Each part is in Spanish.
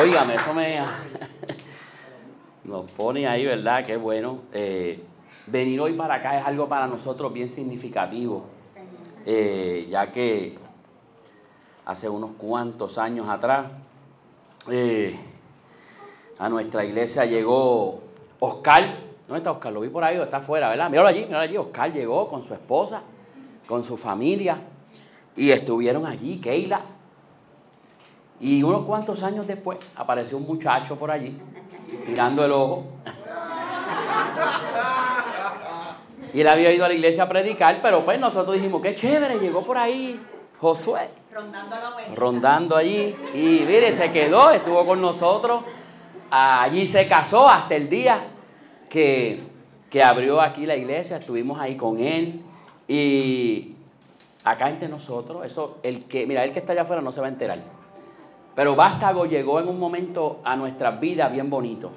Óigame, eso me nos pone ahí, ¿verdad? Qué bueno. Eh, venir hoy para acá es algo para nosotros bien significativo, eh, ya que hace unos cuantos años atrás eh, a nuestra iglesia llegó Oscar. ¿Dónde está Oscar? Lo vi por ahí, está afuera, ¿verdad? Míralo allí, míralo allí. Oscar llegó con su esposa, con su familia, y estuvieron allí, Keila. Y unos cuantos años después apareció un muchacho por allí, tirando el ojo. Y él había ido a la iglesia a predicar, pero pues nosotros dijimos, qué chévere, llegó por ahí Josué. Rondando, rondando allí. Y mire, se quedó, estuvo con nosotros. Allí se casó hasta el día que, que abrió aquí la iglesia. Estuvimos ahí con él. Y acá entre nosotros, eso, el que, mira, el que está allá afuera no se va a enterar. Pero Vástago llegó en un momento a nuestras vidas bien bonito.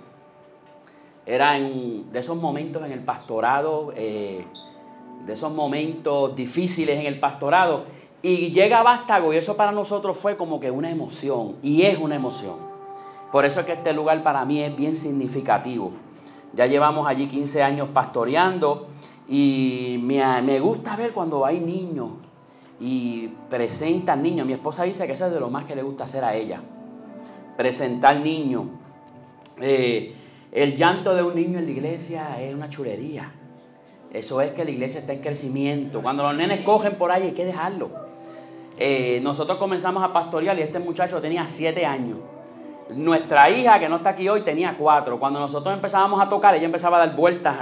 Era en, de esos momentos en el pastorado, eh, de esos momentos difíciles en el pastorado. Y llega Vástago y eso para nosotros fue como que una emoción. Y es una emoción. Por eso es que este lugar para mí es bien significativo. Ya llevamos allí 15 años pastoreando y me, me gusta ver cuando hay niños y presentan niños. Mi esposa dice que eso es de lo más que le gusta hacer a ella. Presentar niños. Eh, el llanto de un niño en la iglesia es una chulería. Eso es que la iglesia está en crecimiento. Cuando los nenes cogen por ahí hay que dejarlo. Eh, nosotros comenzamos a pastorear y este muchacho tenía siete años. Nuestra hija, que no está aquí hoy, tenía cuatro. Cuando nosotros empezábamos a tocar, ella empezaba a dar vueltas.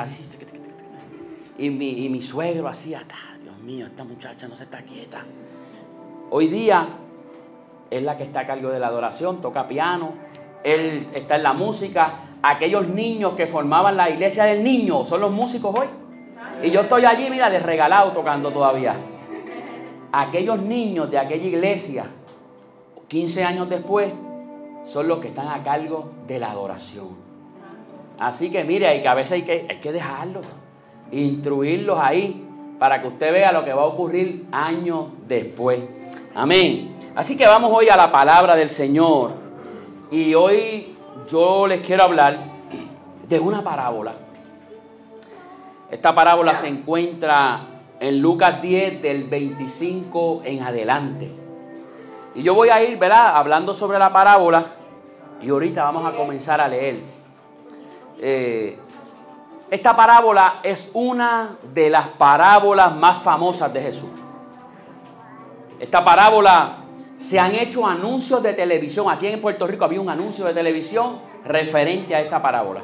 Y mi, y mi suegro hacía, Dios mío, esta muchacha no se está quieta. Hoy día es la que está a cargo de la adoración, toca piano, él está en la música aquellos niños que formaban la iglesia del niño son los músicos hoy. Y yo estoy allí, mira, de regalado tocando todavía. Aquellos niños de aquella iglesia, 15 años después, son los que están a cargo de la adoración. Así que mire, hay que a veces hay que, hay que dejarlos, instruirlos ahí, para que usted vea lo que va a ocurrir años después. Amén. Así que vamos hoy a la palabra del Señor. Y hoy yo les quiero hablar de una parábola. Esta parábola se encuentra en Lucas 10 del 25 en adelante. Y yo voy a ir, ¿verdad? Hablando sobre la parábola y ahorita vamos a comenzar a leer. Eh, esta parábola es una de las parábolas más famosas de Jesús. Esta parábola se han hecho anuncios de televisión. Aquí en Puerto Rico había un anuncio de televisión referente a esta parábola.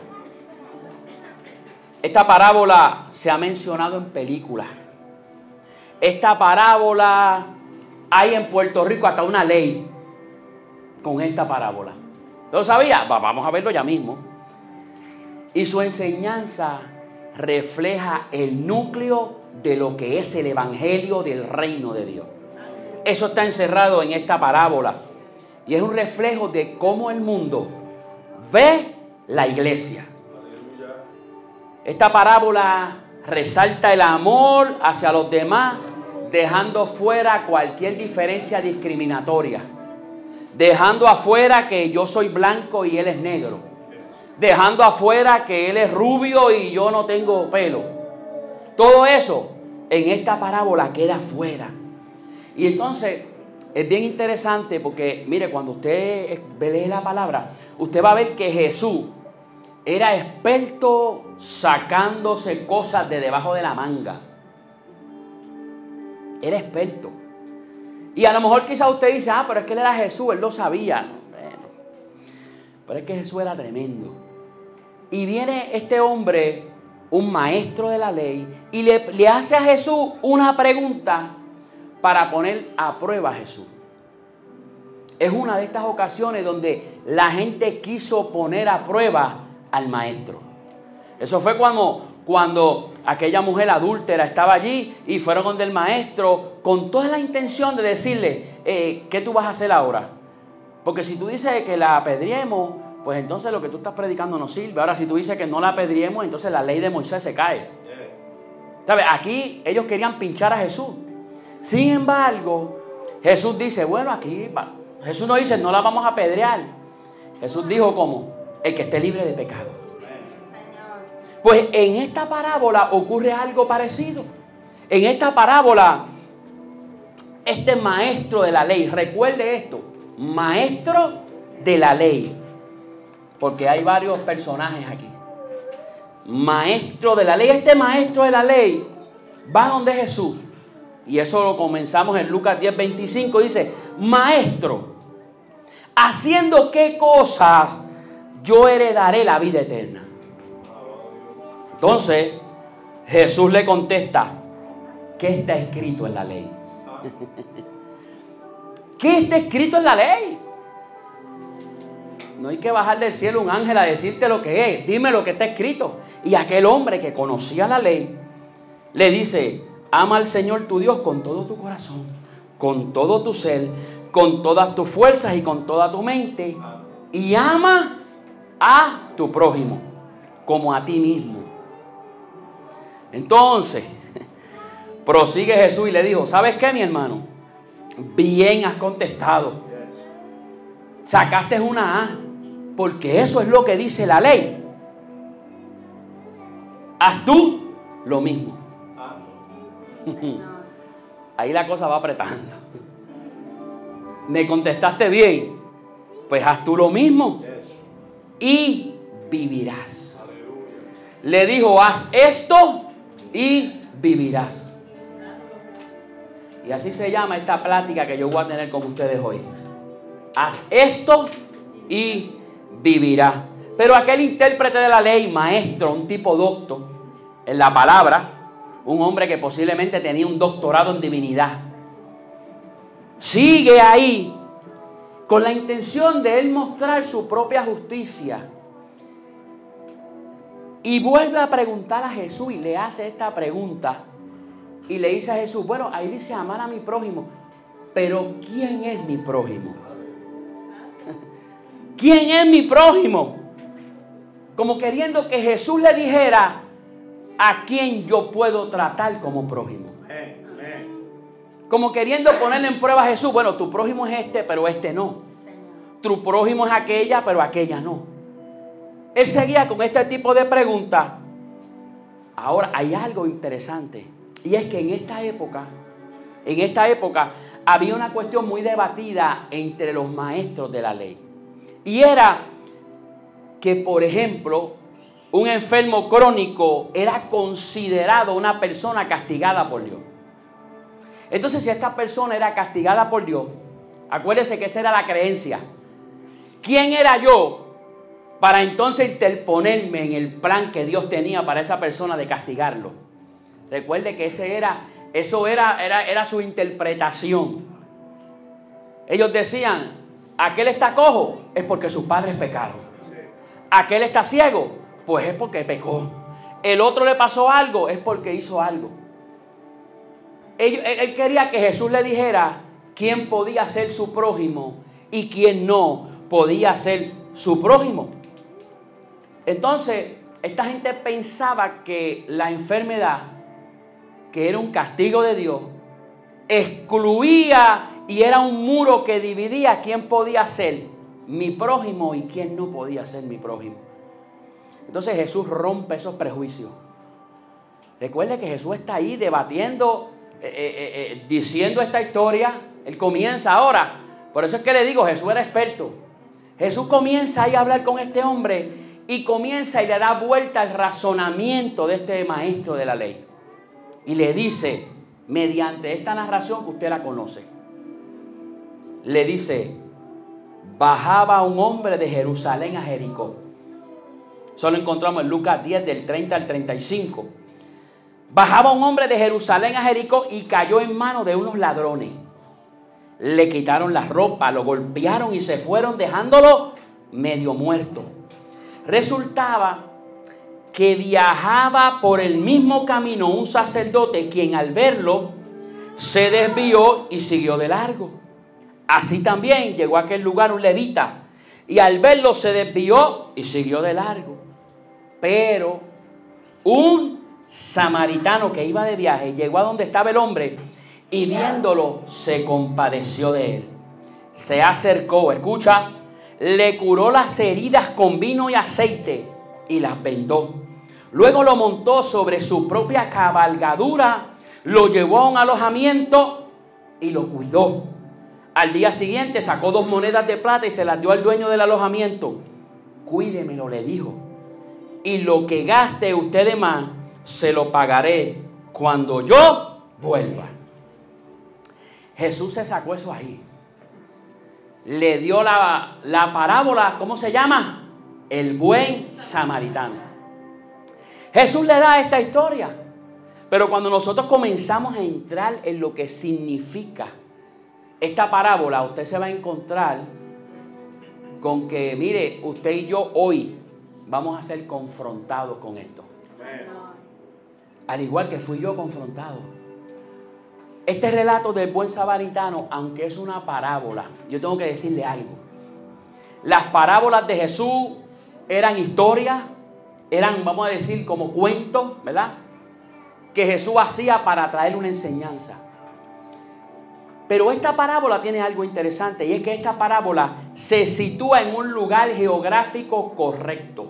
Esta parábola se ha mencionado en películas. Esta parábola hay en Puerto Rico hasta una ley con esta parábola. ¿Lo sabía? Vamos a verlo ya mismo. Y su enseñanza refleja el núcleo de lo que es el Evangelio del reino de Dios. Eso está encerrado en esta parábola. Y es un reflejo de cómo el mundo ve la iglesia. Esta parábola resalta el amor hacia los demás, dejando fuera cualquier diferencia discriminatoria. Dejando afuera que yo soy blanco y él es negro. Dejando afuera que él es rubio y yo no tengo pelo. Todo eso en esta parábola queda fuera. Y entonces es bien interesante porque, mire, cuando usted lee la palabra, usted va a ver que Jesús era experto sacándose cosas de debajo de la manga. Era experto. Y a lo mejor quizá usted dice, ah, pero es que él era Jesús, él lo sabía. pero es que Jesús era tremendo. Y viene este hombre, un maestro de la ley, y le, hace a Jesús una pregunta para poner a prueba a Jesús. Es una de estas ocasiones donde la gente quiso poner a prueba al maestro. Eso fue cuando, cuando aquella mujer adúltera estaba allí y fueron donde el maestro con toda la intención de decirle, eh, ¿qué tú vas a hacer ahora? Porque si tú dices que la apedriemos, pues entonces lo que tú estás predicando no sirve. Ahora si tú dices que no la apedriemos, entonces la ley de Moisés se cae. ¿Sabes? Aquí ellos querían pinchar a Jesús. Sin embargo, Jesús dice, bueno, aquí va. Jesús no dice, no la vamos a apedrear. Jesús dijo como, el que esté libre de pecado. Pues en esta parábola ocurre algo parecido. En esta parábola, este maestro de la ley, recuerde esto, maestro de la ley, porque hay varios personajes aquí. Maestro de la ley, este maestro de la ley va donde Jesús. Y eso lo comenzamos en Lucas 10, 25. Dice, maestro, haciendo qué cosas yo heredaré la vida eterna. Entonces, Jesús le contesta, ¿qué está escrito en la ley? ¿Qué está escrito en la ley? No hay que bajar del cielo un ángel a decirte lo que es. Dime lo que está escrito. Y aquel hombre que conocía la ley le dice, ama al Señor tu Dios con todo tu corazón, con todo tu ser, con todas tus fuerzas y con toda tu mente. Y ama a tu prójimo como a ti mismo. Entonces, prosigue Jesús y le dijo, ¿sabes qué, mi hermano? Bien has contestado. Sacaste una A, porque eso es lo que dice la ley. Haz tú lo mismo. Ahí la cosa va apretando. Me contestaste bien. Pues haz tú lo mismo y vivirás. Le dijo, haz esto y vivirás. Y así se llama esta plática que yo voy a tener con ustedes hoy. Haz esto y vivirás. Pero aquel intérprete de la ley, maestro, un tipo docto en la palabra, un hombre que posiblemente tenía un doctorado en divinidad, sigue ahí con la intención de él mostrar su propia justicia. Y vuelve a preguntar a Jesús y le hace esta pregunta. Y le dice a Jesús, bueno, ahí dice amar a mi prójimo. Pero ¿quién es mi prójimo? ¿Quién es mi prójimo? Como queriendo que Jesús le dijera a quién yo puedo tratar como prójimo. Como queriendo ponerle en prueba a Jesús, bueno, tu prójimo es este, pero este no. Tu prójimo es aquella, pero aquella no. Él seguía con este tipo de preguntas. Ahora, hay algo interesante. Y es que en esta época, en esta época, había una cuestión muy debatida entre los maestros de la ley. Y era que, por ejemplo, un enfermo crónico era considerado una persona castigada por Dios. Entonces, si esta persona era castigada por Dios, acuérdese que esa era la creencia. ¿Quién era yo para entonces interponerme en el plan que Dios tenía para esa persona de castigarlo? Recuerde que ese era, eso era, era, era su interpretación. Ellos decían, aquel está cojo, es porque sus padres pecaron. Aquel está ciego, pues es porque pecó. El otro le pasó algo, es porque hizo algo él, quería que Jesús le dijera quién podía ser su prójimo y quién no podía ser su prójimo. Entonces, esta gente pensaba que la enfermedad, que era un castigo de Dios, excluía y era un muro que dividía quién podía ser mi prójimo y quién no podía ser mi prójimo. Entonces Jesús rompe esos prejuicios. Recuerde que Jesús está ahí debatiendo eh, eh, eh, diciendo esta historia, él comienza ahora. Por eso es que le digo, Jesús era experto. Jesús comienza ahí a hablar con este hombre y comienza y le da vuelta al razonamiento de este maestro de la ley. Y le dice, mediante esta narración que usted la conoce, le dice, bajaba un hombre de Jerusalén a Jericó. Solo encontramos en Lucas 10 del 30 al 35. Bajaba un hombre de Jerusalén a Jericó y cayó en manos de unos ladrones. Le quitaron la ropa, lo golpearon y se fueron dejándolo medio muerto. Resultaba que viajaba por el mismo camino un sacerdote quien al verlo se desvió y siguió de largo. Así también llegó a aquel lugar un levita y al verlo se desvió y siguió de largo. Pero un samaritano que iba de viaje llegó a donde estaba el hombre y viéndolo se compadeció de él. Se acercó, escucha, le curó las heridas con vino y aceite y las vendó. Luego lo montó sobre su propia cabalgadura, lo llevó a un alojamiento y lo cuidó. Al día siguiente sacó dos monedas de plata y se las dio al dueño del alojamiento. Cuídemelo, le dijo. Y lo que gaste usted de más, se lo pagaré cuando yo vuelva. Jesús se sacó eso ahí. Le dio la, la parábola, ¿cómo se llama? El buen samaritano. Jesús le da esta historia. Pero cuando nosotros comenzamos a entrar en lo que significa esta parábola, usted se va a encontrar con que, mire, usted y yo hoy vamos a ser confrontados con esto. Al igual que fui yo confrontado. Este relato del buen samaritano, aunque es una parábola, yo tengo que decirle algo. Las parábolas de Jesús eran historias, eran, vamos a decir, como cuentos, ¿verdad? Que Jesús hacía para traer una enseñanza. Pero esta parábola tiene algo interesante y es que esta parábola se sitúa en un lugar geográfico correcto.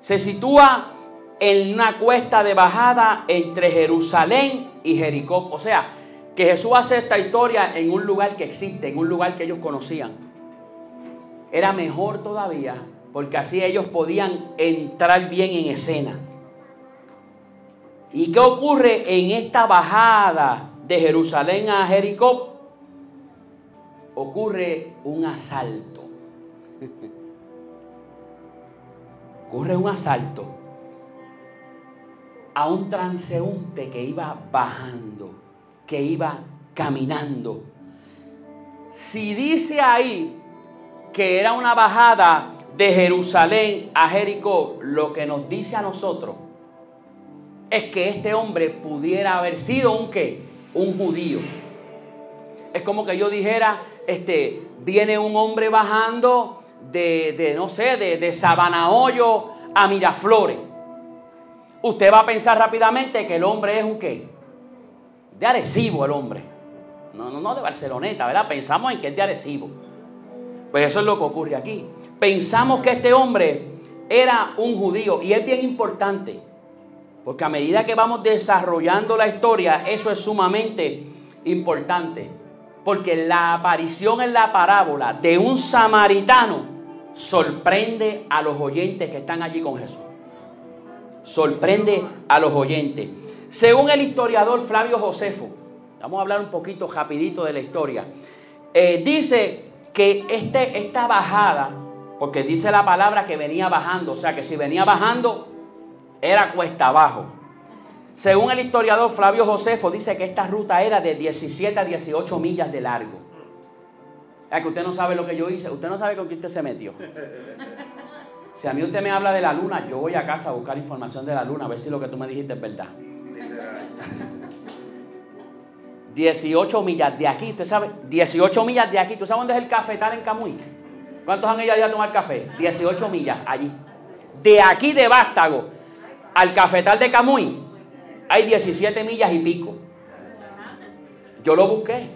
Se sitúa en una cuesta de bajada entre Jerusalén y Jericó. O sea, que Jesús hace esta historia en un lugar que existe, en un lugar que ellos conocían. Era mejor todavía porque así ellos podían entrar bien en escena. ¿Y qué ocurre en esta bajada de Jerusalén a Jericó? Ocurre un asalto. ocurre un asalto a un transeúnte que iba bajando, que iba caminando. Si dice ahí que era una bajada de Jerusalén a Jericó, lo que nos dice a nosotros es que este hombre pudiera haber sido un qué? Un judío. Es como que yo dijera, este, viene un hombre bajando de, de no sé, de, de Sabanahoyo a Miraflores usted va a pensar rápidamente que el hombre es un qué? De Arecibo el hombre. No, no, no de Barceloneta, ¿verdad? Pensamos en que es de Arecibo. Pues eso es lo que ocurre aquí. Pensamos que este hombre era un judío y es bien importante. Porque a medida que vamos desarrollando la historia, eso es sumamente importante. Porque la aparición en la parábola de un samaritano sorprende a los oyentes que están allí con Jesús sorprende a los oyentes. Según el historiador Flavio Josefo, vamos a hablar un poquito rapidito de la historia, eh, dice que este, esta bajada, porque dice la palabra que venía bajando, o sea que si venía bajando era cuesta abajo. Según el historiador Flavio Josefo, dice que esta ruta era de 17 a 18 millas de largo. Es que usted no sabe lo que yo hice, usted no sabe con quién usted se metió. Si a mí usted me habla de la luna, yo voy a casa a buscar información de la luna, a ver si lo que tú me dijiste es verdad. 18 millas de aquí, usted sabe, 18 millas de aquí. ¿Tú sabes dónde es el cafetal en Camuy? ¿Cuántos han ido a tomar café? 18 millas allí. De aquí de Vástago al cafetal de Camuy hay 17 millas y pico. Yo lo busqué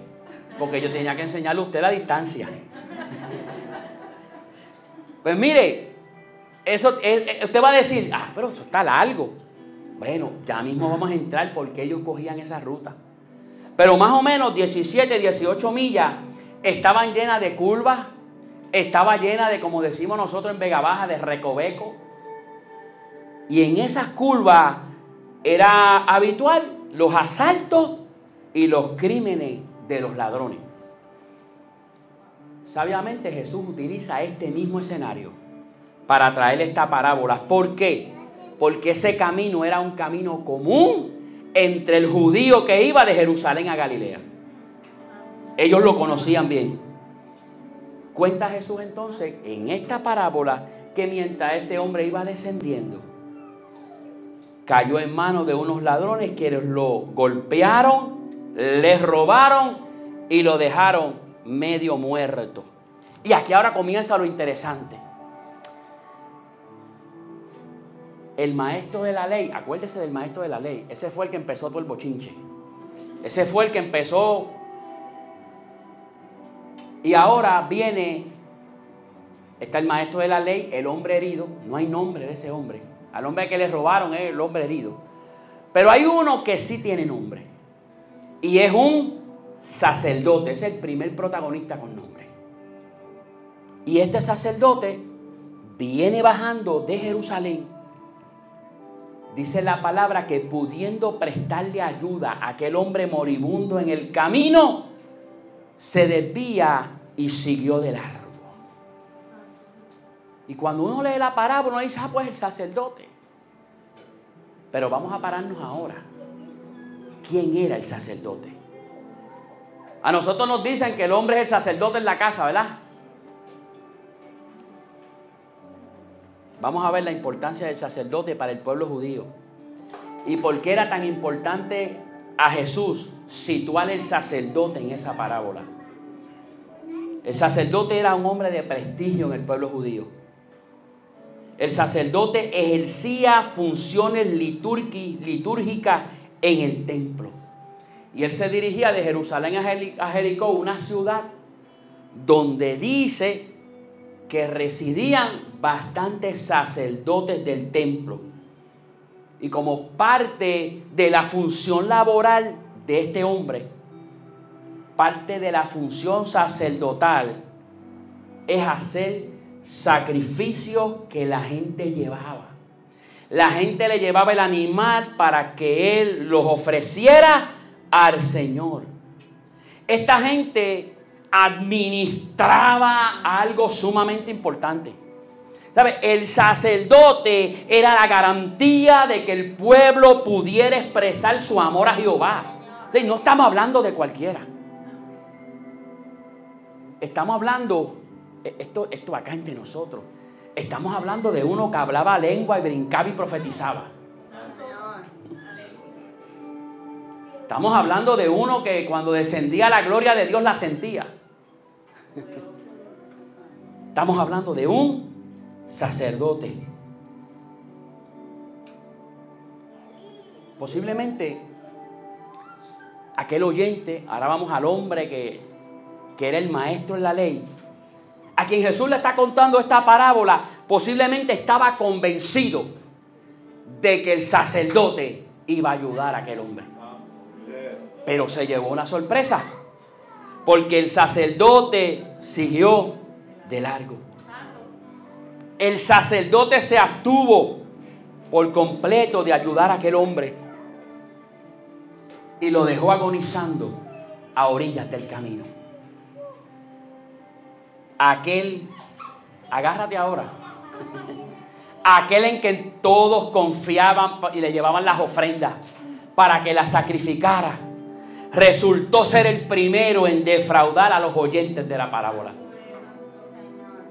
porque yo tenía que enseñarle a usted la distancia. Pues mire, eso, eh, eh, usted va a decir, ah, pero eso está largo. Bueno, ya mismo vamos a entrar porque ellos cogían esa ruta. Pero más o menos 17, 18 millas estaban llenas de curvas, estaba llena de, como decimos nosotros en Vega Baja, de recoveco. Y en esas curvas era habitual los asaltos y los crímenes de los ladrones. Sabiamente Jesús utiliza este mismo escenario para traer esta parábola. ¿Por qué? Porque ese camino era un camino común entre el judío que iba de Jerusalén a Galilea. Ellos lo conocían bien. Cuenta Jesús entonces en esta parábola que mientras este hombre iba descendiendo, cayó en manos de unos ladrones que lo golpearon, le robaron y lo dejaron medio muerto. Y aquí ahora comienza lo interesante. el maestro de la ley, acuérdese del maestro de la ley, ese fue el que empezó todo el bochinche. Ese fue el que empezó. Y ahora viene está el maestro de la ley, el hombre herido, no hay nombre de ese hombre. Al hombre que le robaron es el hombre herido. Pero hay uno que sí tiene nombre. Y es un sacerdote, es el primer protagonista con nombre. Y este sacerdote viene bajando de Jerusalén. Dice la palabra que pudiendo prestarle ayuda a aquel hombre moribundo en el camino, se desvía y siguió de. Y cuando uno lee la parábola, uno dice, ah, pues el sacerdote. Pero vamos a pararnos ahora. ¿Quién era el sacerdote? A nosotros nos dicen que el hombre es el sacerdote en la casa, ¿verdad? Vamos a ver la importancia del sacerdote para el pueblo judío. Y por qué era tan importante a Jesús situar el sacerdote en esa parábola. El sacerdote era un hombre de prestigio en el pueblo judío. El sacerdote ejercía funciones litúrgicas en el templo. Y él se dirigía de Jerusalén a Jericó, una ciudad donde dice que residían bastantes sacerdotes del templo. Y como parte de la función laboral de este hombre, parte de la función sacerdotal es hacer sacrificios que la gente llevaba. La gente le llevaba el animal para que él los ofreciera al Señor. Esta gente administraba algo sumamente importante. El sacerdote era la garantía de que el pueblo pudiera expresar su amor a Jehová. no estamos hablando de cualquiera. Estamos hablando, esto, esto acá entre nosotros, estamos hablando de uno que hablaba lengua y brincaba y profetizaba. Estamos hablando de uno que cuando descendía la gloria de Dios la sentía. Estamos hablando de un sacerdote. Posiblemente aquel oyente, ahora vamos al hombre que, que era el maestro en la ley, a quien Jesús le está contando esta parábola, posiblemente estaba convencido de que el sacerdote iba a ayudar a aquel hombre. Pero se llevó una sorpresa, porque el sacerdote siguió de largo. El sacerdote se abstuvo por completo de ayudar a aquel hombre y lo dejó agonizando a orillas del camino. Aquel, agárrate ahora, aquel en que todos confiaban y le llevaban las ofrendas para que las sacrificara resultó ser el primero en defraudar a los oyentes de la parábola.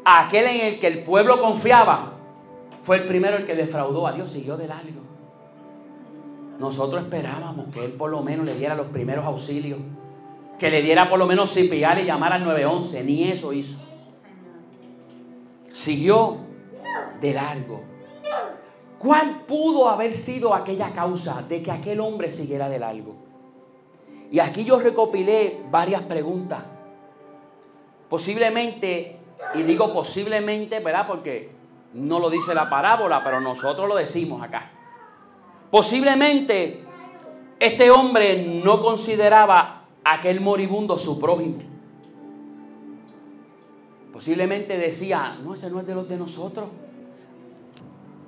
Aquel en el que el pueblo confiaba fue el primero el que defraudó a Dios, siguió de largo. Nosotros esperábamos que Él por lo menos le diera los primeros auxilios, que le diera por lo menos cipiar y llamar al 911, ni eso hizo. Siguió de largo. ¿Cuál pudo haber sido aquella causa de que aquel hombre siguiera de largo? Y aquí yo recopilé varias preguntas. Posiblemente, y digo posiblemente, ¿verdad? Porque no lo dice la parábola, pero nosotros lo decimos acá. Posiblemente este hombre no consideraba aquel moribundo su prójimo. Posiblemente decía, no, ese no es de los de nosotros.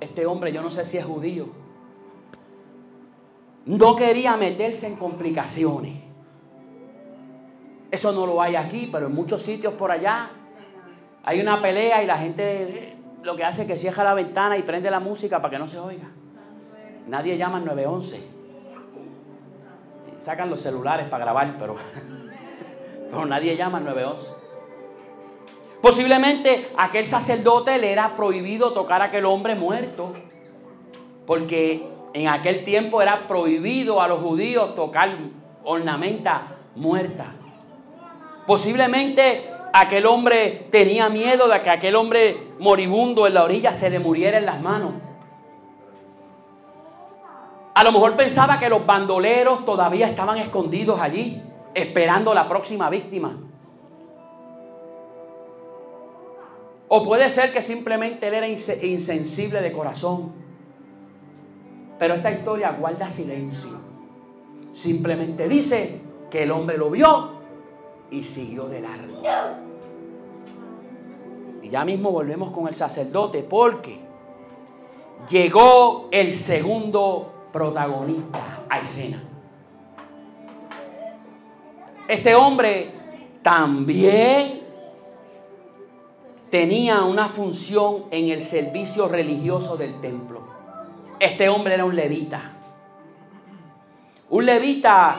Este hombre yo no sé si es judío no quería meterse en complicaciones. Eso no lo hay aquí, pero en muchos sitios por allá hay una pelea y la gente lo que hace es que cierra la ventana y prende la música para que no se oiga. Nadie llama al 911. Sacan los celulares para grabar, pero, pero nadie llama al 911. Posiblemente aquel sacerdote le era prohibido tocar a aquel hombre muerto, porque en aquel tiempo era prohibido a los judíos tocar ornamenta muerta. Posiblemente aquel hombre tenía miedo de que aquel hombre moribundo en la orilla se le muriera en las manos. A lo mejor pensaba que los bandoleros todavía estaban escondidos allí, esperando la próxima víctima. O puede ser que simplemente él era insensible de corazón. Pero esta historia guarda silencio. Simplemente dice que el hombre lo vio y siguió de largo. Y ya mismo volvemos con el sacerdote porque llegó el segundo protagonista a escena. Este hombre también tenía una función en el servicio religioso del templo. Este hombre era un levita. Un levita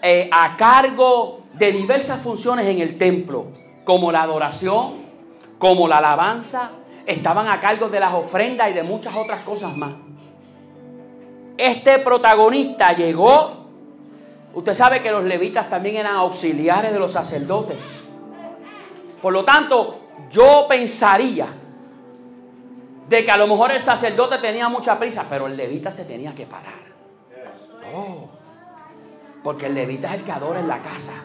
eh, a cargo de diversas funciones en el templo, como la adoración, como la alabanza, estaban a cargo de las ofrendas y de muchas otras cosas más. Este protagonista llegó, usted sabe que los levitas también eran auxiliares de los sacerdotes. Por lo tanto, yo pensaría de que a lo mejor el sacerdote tenía mucha prisa, pero el levita se tenía que parar. Oh, porque el levita es el que adora en la casa.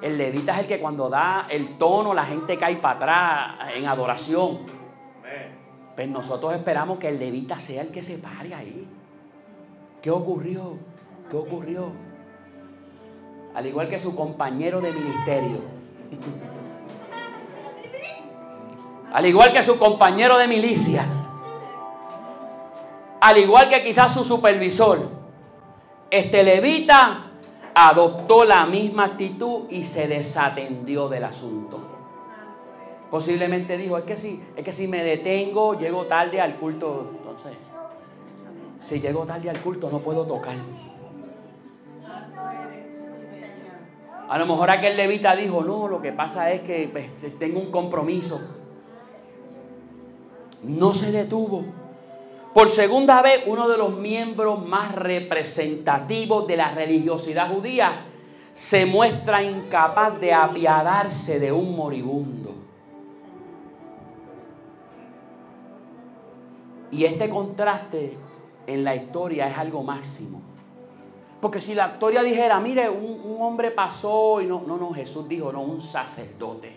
El levita es el que cuando da el tono la gente cae para atrás en adoración. Pues nosotros esperamos que el levita sea el que se pare ahí. ¿Qué ocurrió? ¿Qué ocurrió? Al igual que su compañero de ministerio. Al igual que su compañero de milicia. Al igual que quizás su supervisor. Este levita adoptó la misma actitud y se desatendió del asunto. Posiblemente dijo, es que si, es que si me detengo, llego tarde al culto. Entonces, si llego tarde al culto, no puedo tocar. A lo mejor aquel levita dijo, no, lo que pasa es que pues, tengo un compromiso no se detuvo. Por segunda vez, uno de los miembros más representativos de la religiosidad judía se muestra incapaz de apiadarse de un moribundo. Y este contraste en la historia es algo máximo. Porque si la historia dijera, mire, un, un, hombre pasó y no, no, no, Jesús dijo, no, un sacerdote.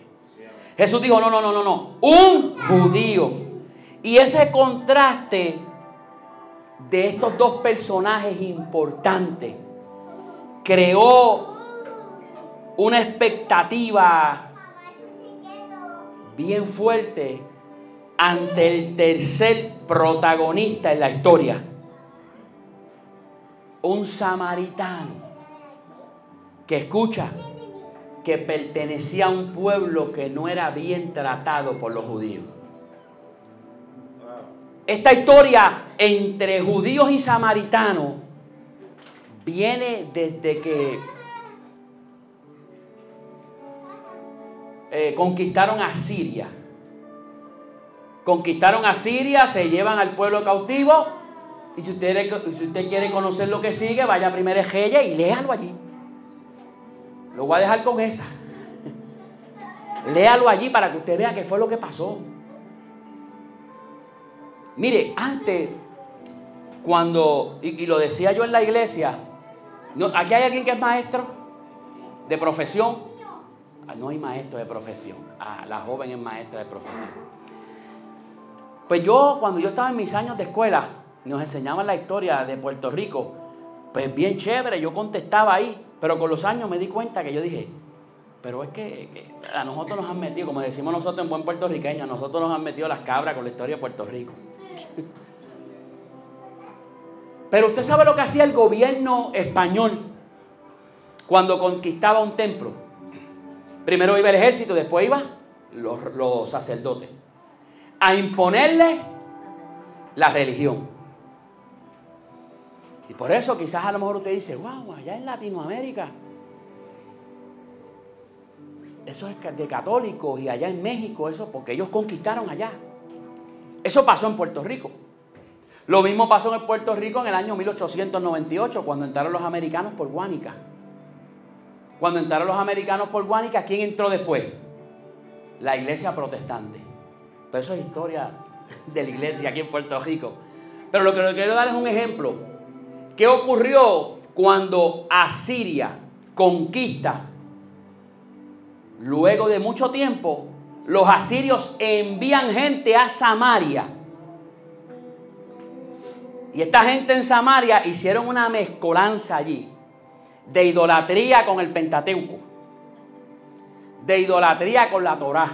Jesús dijo, no, no, no, no, no, un judío. Y ese contraste de estos dos personajes importantes creó una expectativa bien fuerte ante el tercer protagonista en la historia. Un samaritano que escucha que pertenecía a un pueblo que no era bien tratado por los judíos. Esta historia entre judíos y samaritanos viene desde que eh, conquistaron a Siria. Conquistaron a Siria, se llevan al pueblo cautivo. Y si usted, si usted quiere conocer lo que sigue, vaya a primera y léalo allí. Lo voy a dejar con esa. Léalo allí para que usted vea qué fue lo que pasó. Mire, antes, cuando, y, lo decía yo en la iglesia, aquí hay alguien que es maestro de profesión. Ah, no hay maestro de profesión. Ah, la joven es maestra de profesión. Pues yo, cuando yo estaba en mis años de escuela, nos enseñaban la historia de Puerto Rico. Pues bien chévere, yo contestaba ahí, pero con los años me di cuenta que yo dije, pero es que, a nosotros nos han metido, como decimos nosotros en buen puertorriqueño, a nosotros nos han metido las cabras con la historia de Puerto Rico. Pero usted sabe lo que hacía el gobierno español cuando conquistaba un templo. Primero iba el ejército, después iban los, sacerdotes a imponerle la religión. Y por eso quizás a lo mejor usted dice, wow, allá en Latinoamérica, eso es de católicos y allá en México, eso porque ellos conquistaron allá. Eso pasó en Puerto Rico. Lo mismo pasó en Puerto Rico en el año 1898, cuando entraron los americanos por Guánica. Cuando entraron los americanos por Guánica, ¿quién entró después? La iglesia protestante. Pero eso es historia de la iglesia aquí en Puerto Rico. Pero lo que les quiero dar es un ejemplo. ¿Qué ocurrió cuando Asiria conquista, luego de mucho tiempo, los asirios envían gente a Samaria. Y esta gente en Samaria hicieron una mezcolanza allí de idolatría con el Pentateuco, de idolatría con la Torá.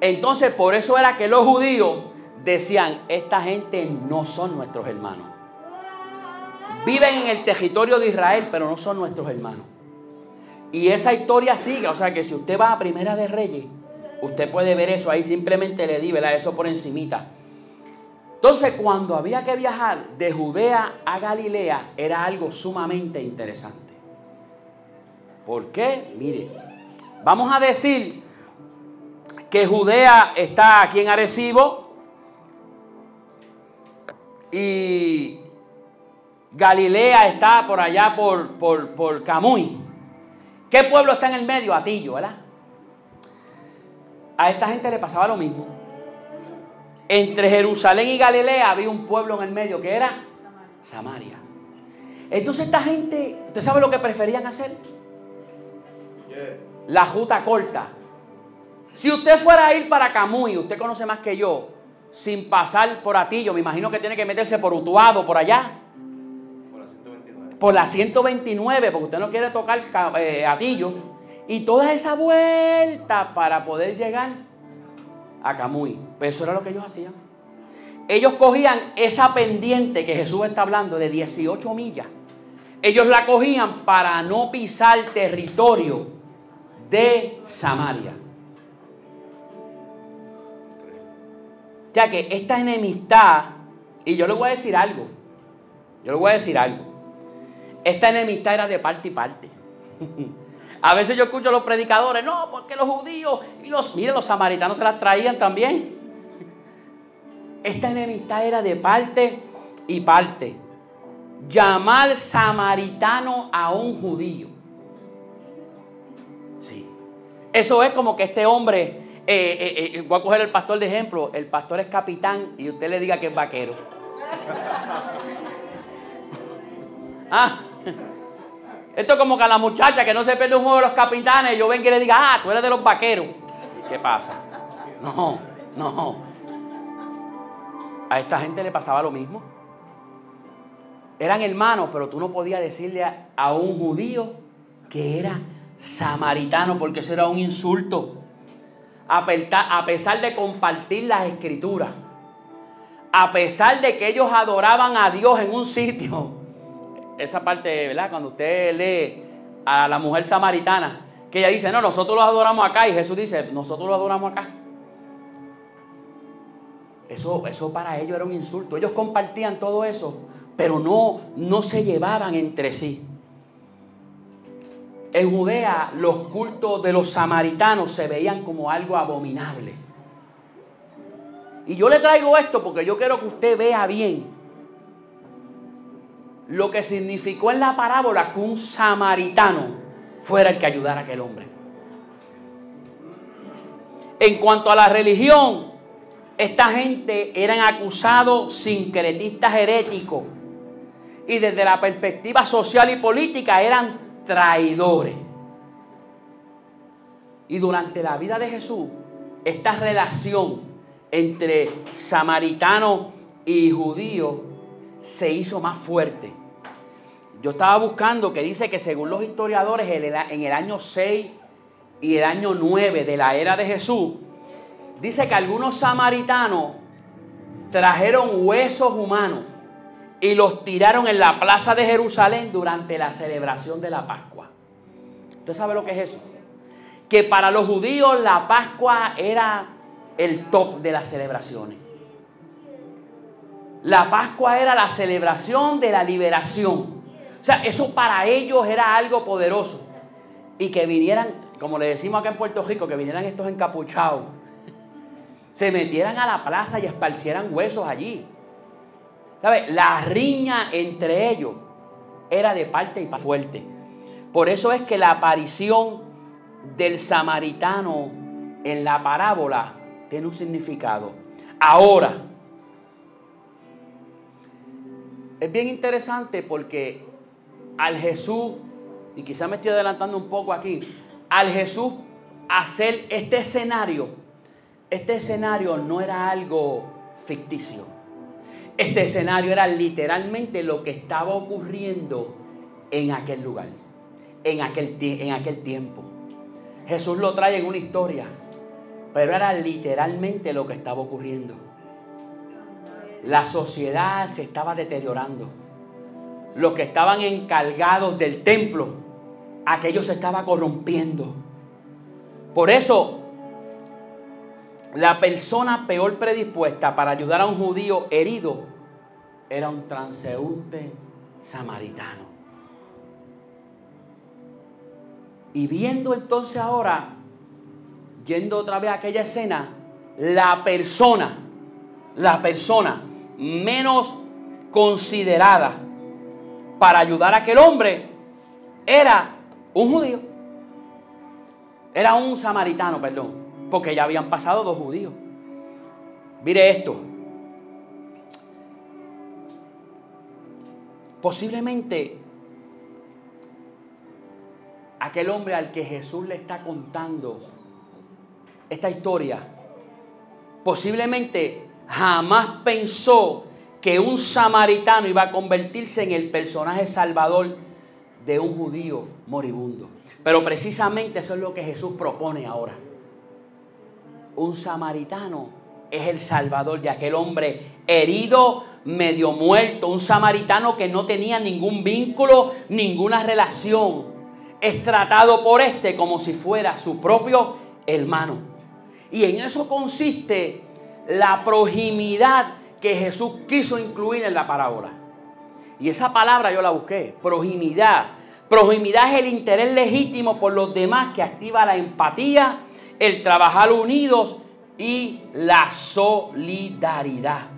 Entonces, por eso era que los judíos decían, esta gente no son nuestros hermanos. Viven en el territorio de Israel, pero no son nuestros hermanos. Y esa historia sigue, o sea que si usted va a Primera de Reyes, usted puede ver eso ahí, simplemente le di, ¿verdad? Eso por encimita. Entonces, cuando había que viajar de Judea a Galilea, era algo sumamente interesante. ¿Por qué? Mire, vamos a decir que Judea está aquí en Arecibo y Galilea está por allá por, por, por Camuy. ¿Qué pueblo está en el medio? Atillo, ¿verdad? A esta gente le pasaba lo mismo. Entre Jerusalén y Galilea había un pueblo en el medio que era Samaria. Entonces esta gente, ¿usted sabe lo que preferían hacer? La juta corta. Si usted fuera a ir para Camuy, usted conoce más que yo, sin pasar por Atillo, me imagino que tiene que meterse por Utuado, por allá. Por la 129. Por la 129, porque usted no quiere tocar eh, Atillo. Y toda esa vuelta para poder llegar a Camuy. Pues eso era lo que ellos hacían. Ellos cogían esa pendiente que Jesús está hablando de 18 millas. Ellos la cogían para no pisar territorio de Samaria. Ya que esta enemistad, y yo le voy a decir algo, yo le voy a decir algo, esta enemistad era de parte y parte. A veces yo escucho a los predicadores, no, porque los judíos y los, miren, los samaritanos se las traían también. Esta enemistad era de parte y parte. Llamar samaritano a un judío. Sí. Eso es como que este hombre, eh, eh, eh, voy a coger el pastor de ejemplo, el pastor es capitán y usted le diga que es vaquero. ah. Esto es como que a la muchacha que no se pierde un juego de los capitanes, yo venga y le diga, ah, tú eres de los vaqueros. ¿Qué pasa? No, no. A esta gente le pasaba lo mismo. Eran hermanos, pero tú no podías decirle a, un judío que era samaritano, porque eso era un insulto. A, a pesar de compartir las escrituras, a pesar de que ellos adoraban a Dios en un sitio, esa parte, ¿verdad? Cuando usted lee a la mujer samaritana, que ella dice, no, nosotros lo adoramos acá, y Jesús dice, nosotros lo adoramos acá. Eso, eso para ellos era un insulto. Ellos compartían todo eso, pero no, no se llevaban entre sí. En Judea los cultos de los samaritanos se veían como algo abominable. Y yo le traigo esto porque yo quiero que usted vea bien lo que significó en la parábola que un samaritano fuera el que ayudara a aquel hombre. En cuanto a la religión, esta gente eran acusados sincretistas heréticos y desde la perspectiva social y política eran traidores. Y durante la vida de Jesús, esta relación entre samaritano y judío se hizo más fuerte. Yo estaba buscando que dice que según los historiadores en el año 6 y el año 9 de la era de Jesús, dice que algunos samaritanos trajeron huesos humanos y los tiraron en la plaza de Jerusalén durante la celebración de la Pascua. ¿Usted sabe lo que es eso? Que para los judíos la Pascua era el top de las celebraciones. La Pascua era la celebración de la liberación. O sea, eso para ellos era algo poderoso. Y que vinieran, como le decimos acá en Puerto Rico, que vinieran estos encapuchados, se metieran a la plaza y esparcieran huesos allí. ¿Sabe? La riña entre ellos era de parte y fuerte. Por eso es que la aparición del samaritano en la parábola tiene un significado. Ahora, es bien interesante porque al Jesús, y quizá me estoy adelantando un poco aquí, al Jesús hacer este escenario, este escenario no era algo ficticio. Este escenario era literalmente lo que estaba ocurriendo en aquel lugar, en aquel, en aquel tiempo. Jesús lo trae en una historia, pero era literalmente lo que estaba ocurriendo. La sociedad se estaba deteriorando. Los que estaban encargados del templo, aquellos se estaba corrompiendo. Por eso, la persona peor predispuesta para ayudar a un judío herido era un transeúnte samaritano. Y viendo entonces ahora, yendo otra vez a aquella escena, la persona, la persona menos considerada para ayudar a aquel hombre era un judío. Era un samaritano, perdón, porque ya habían pasado dos judíos. Mire esto. Posiblemente aquel hombre al que Jesús le está contando esta historia, posiblemente jamás pensó que un samaritano iba a convertirse en el personaje salvador de un judío moribundo. Pero precisamente eso es lo que Jesús propone ahora. Un samaritano es el salvador de aquel hombre herido, medio muerto, un samaritano que no tenía ningún vínculo, ninguna relación es tratado por este como si fuera su propio hermano. Y en eso consiste la proximidad que Jesús quiso incluir en la parábola. Y esa palabra yo la busqué, proximidad. Proximidad es el interés legítimo por los demás que activa la empatía, el trabajar unidos y la solidaridad.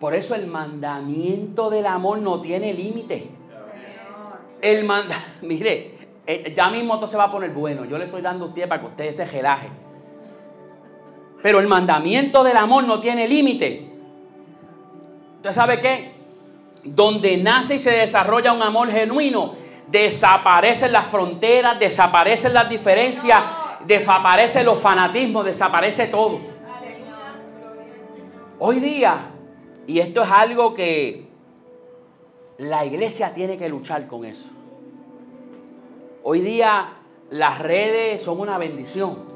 Por eso el mandamiento del amor no tiene límite. El manda, mire, eh, ya mismo esto se va a poner bueno. Yo le estoy dando tiempo para que usted se relaje. Pero el mandamiento del amor no tiene límite. ¿Usted sabe qué? Donde nace y se desarrolla un amor genuino, desaparecen las fronteras, desaparecen las diferencias, desaparecen los fanatismos, desaparece todo. Hoy día, y esto es algo que la iglesia tiene que luchar con eso. Hoy día las redes son una bendición,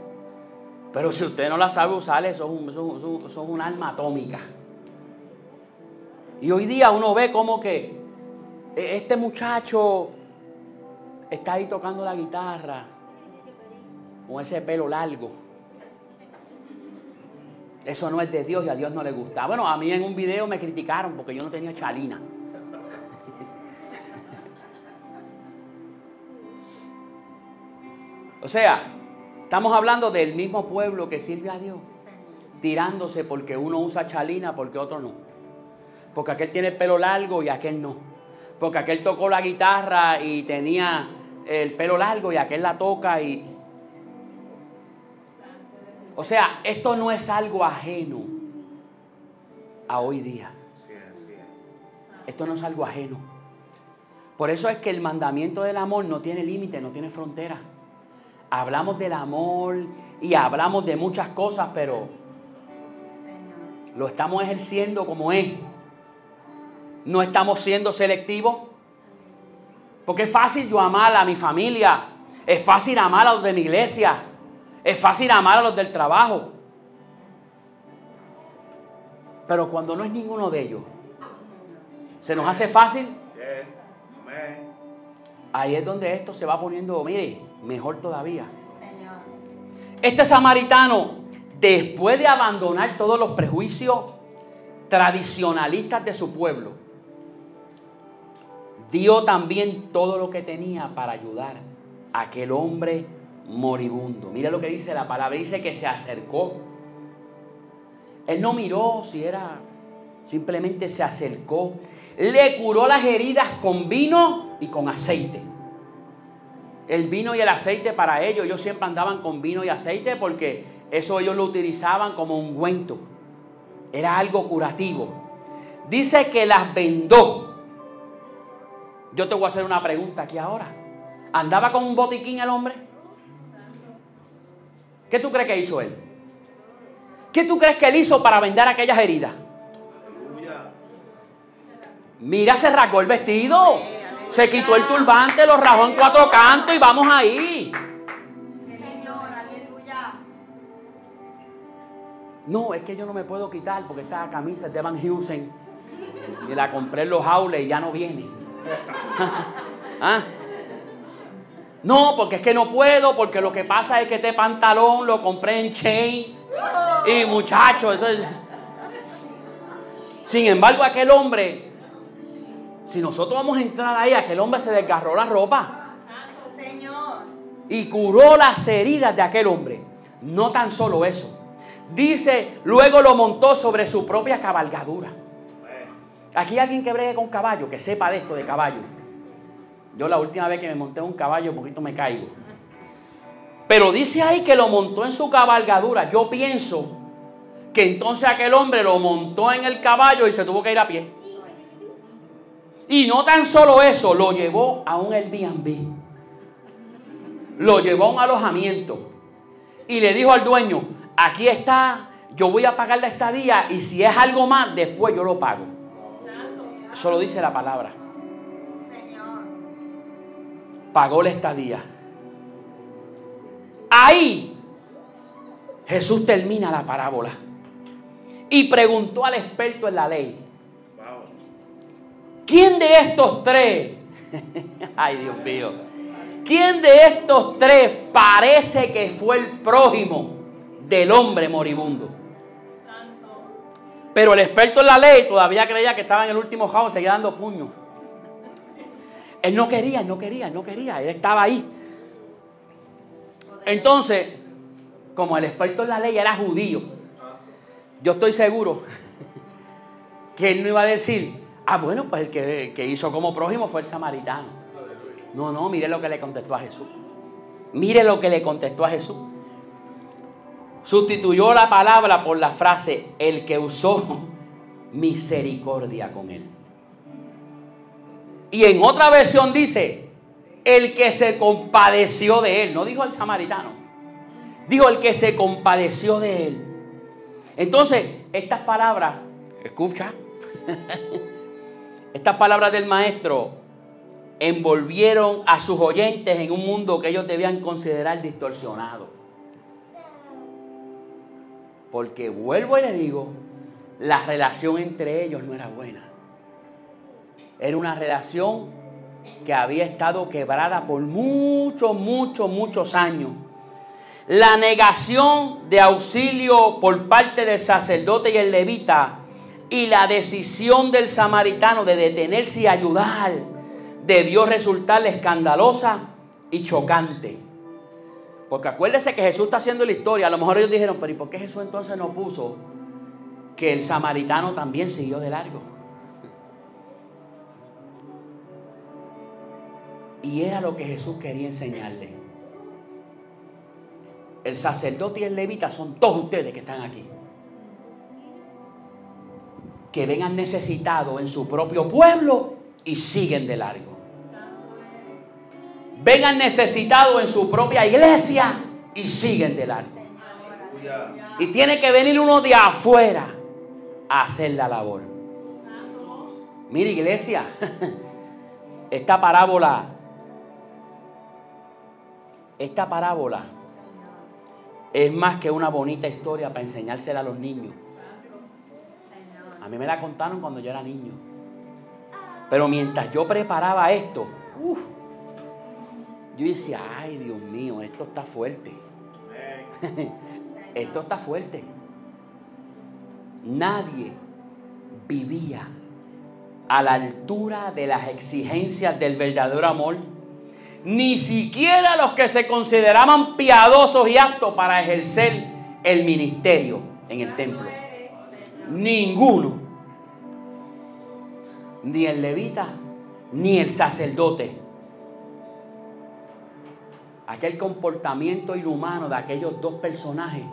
pero si usted no las sabe usar, son, son, un alma atómica. Y hoy día uno ve como que e, este muchacho está ahí tocando la guitarra con ese pelo largo. Eso no es de Dios y a Dios no le gusta. Bueno, a mí en un video me criticaron porque yo no tenía chalina. O sea, estamos hablando del mismo pueblo que sirve a Dios, tirándose porque uno usa chalina, porque otro no. Porque aquel tiene el pelo largo y aquel no. Porque aquel tocó la guitarra y tenía el pelo largo y aquel la toca y... O sea, esto no es algo ajeno a hoy día. Esto no es algo ajeno. Por eso es que el mandamiento del amor no tiene límite, no tiene frontera hablamos del amor y hablamos de muchas cosas, pero lo estamos ejerciendo como es. No estamos siendo selectivos. Porque es fácil yo amar a mi familia, es fácil amar a los de mi iglesia, es fácil amar a los del trabajo. Pero cuando no es ninguno de ellos, ¿se nos hace fácil? Ahí es donde esto se va poniendo, mire, mejor todavía. Este samaritano, después de abandonar todos los prejuicios tradicionalistas de su pueblo, dio también todo lo que tenía para ayudar a aquel hombre moribundo. Mira lo que dice la palabra, dice que se acercó. Él no miró si era, simplemente se acercó. Le curó las heridas con vino y con aceite el vino y el aceite para ellos. Ellos siempre andaban con vino y aceite porque eso ellos lo utilizaban como un ungüento. Era algo curativo. Dice que las vendó. Yo te voy a hacer una pregunta aquí ahora. ¿Andaba con un botiquín el hombre? ¿Qué tú crees que hizo él? ¿Qué tú crees que él hizo para vender aquellas heridas? Mira, se rasgó el vestido. Se quitó el turbante, lo rajó en cuatro cantos y vamos ahí. No, es que yo no me puedo quitar porque esta camisa es de Van Heusen. Y la compré en los jaules y ya no viene. ¿Ah? No, porque es que no puedo, porque lo que pasa es que este pantalón lo compré en Chain. Y muchachos, eso es... Sin embargo, aquel hombre, si nosotros vamos a entrar ahí, aquel hombre se desgarró la ropa. Y curó las heridas de aquel hombre. No tan solo eso. Dice, luego lo montó sobre su propia cabalgadura. Aquí hay alguien que bregue con caballo, que sepa de esto de caballo. Yo la última vez que me monté un caballo, un poquito me caigo. Pero dice ahí que lo montó en su cabalgadura. Yo pienso que entonces aquel hombre lo montó en el caballo y se tuvo que ir a pie. Y no tan solo eso, lo llevó a un Airbnb. Lo llevó a un alojamiento. Y le dijo al dueño, aquí está, yo voy a pagar la estadía y si es algo más, después yo lo pago. Eso lo dice la palabra. Pagó la estadía. Ahí Jesús termina la parábola y preguntó al experto en la ley, ¿quién de estos tres, ay Dios mío, quién de estos tres parece que fue el prójimo del hombre moribundo? Pero el experto en la ley todavía creía que estaba en el último jao, seguía dando puño. Él no quería, él no quería, él no quería, él estaba ahí. Entonces, como el experto en la ley era judío, yo estoy seguro que él no iba a decir, ah, bueno, pues el que, que hizo como prójimo fue el samaritano. No, no, mire lo que le contestó a Jesús. Mire lo que le contestó a Jesús sustituyó la palabra por la frase, el que usó misericordia con él. Y en otra versión dice, el que se compadeció de él, no dijo el samaritano, dijo el que se compadeció de él. Entonces, estas palabras, escucha, estas palabras del maestro envolvieron a sus oyentes en un mundo que ellos debían considerar distorsionado. Porque vuelvo y le digo, la relación entre ellos no era buena. Era una relación que había estado quebrada por muchos, muchos, muchos años. La negación de auxilio por parte del sacerdote y el levita y la decisión del samaritano de detenerse y ayudar debió resultarle escandalosa y chocante. Porque acuérdese que Jesús está haciendo la historia. A lo mejor ellos dijeron, pero ¿y por qué Jesús entonces no puso que el samaritano también siguió de largo? Y era lo que Jesús quería enseñarle. El sacerdote y el levita son todos ustedes que están aquí. Que vengan necesitados en su propio pueblo y siguen de largo vengan necesitados en su propia iglesia y siguen delante. Y tiene que venir uno de afuera a hacer la labor. Mire iglesia, esta parábola, esta parábola es más que una bonita historia para enseñársela a los niños. A mí me la contaron cuando yo era niño. Pero mientras yo preparaba esto, yo decía, ay Dios mío, esto está fuerte. esto está fuerte. Nadie vivía a la altura de las exigencias del verdadero amor. Ni siquiera los que se consideraban piadosos y aptos para ejercer el ministerio en el templo. Ninguno. Ni el levita, ni el sacerdote aquel comportamiento inhumano de aquellos dos personajes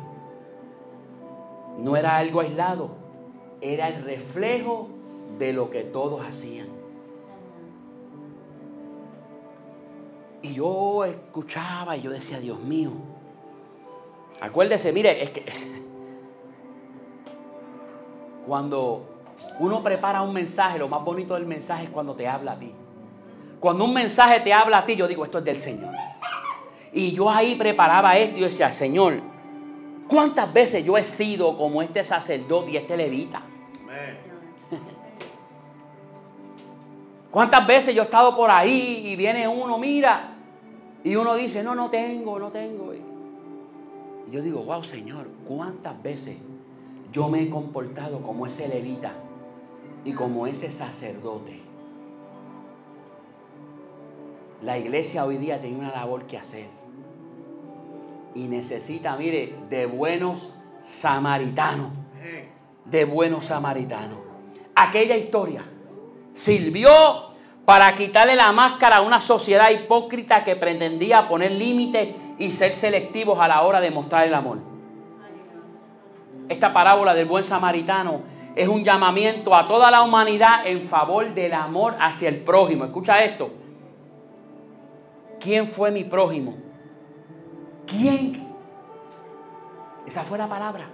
no era algo aislado, era el reflejo de lo que todos hacían. Y yo escuchaba y yo decía, Dios mío, acuérdese, mire, es que cuando uno prepara un mensaje, lo más bonito del mensaje es cuando te habla a ti. Cuando un mensaje te habla a ti, yo digo, esto es del Señor. Y yo ahí preparaba esto y yo decía, Señor, ¿cuántas veces yo he sido como este sacerdote y este levita? ¿Cuántas veces yo he estado por ahí y viene uno, mira, y uno dice, no, no tengo, no tengo. Y yo digo, wow, Señor, ¿cuántas veces yo me he comportado como ese levita y como ese sacerdote? La iglesia hoy día tiene una labor que hacer. Y necesita, mire, de buenos samaritanos. De buenos samaritanos. Aquella historia sirvió para quitarle la máscara a una sociedad hipócrita que pretendía poner límites y ser selectivos a la hora de mostrar el amor. Esta parábola del buen samaritano es un llamamiento a toda la humanidad en favor del amor hacia el prójimo. Escucha esto. ¿Quién fue mi prójimo? ¿Quién? Esa fue la palabra.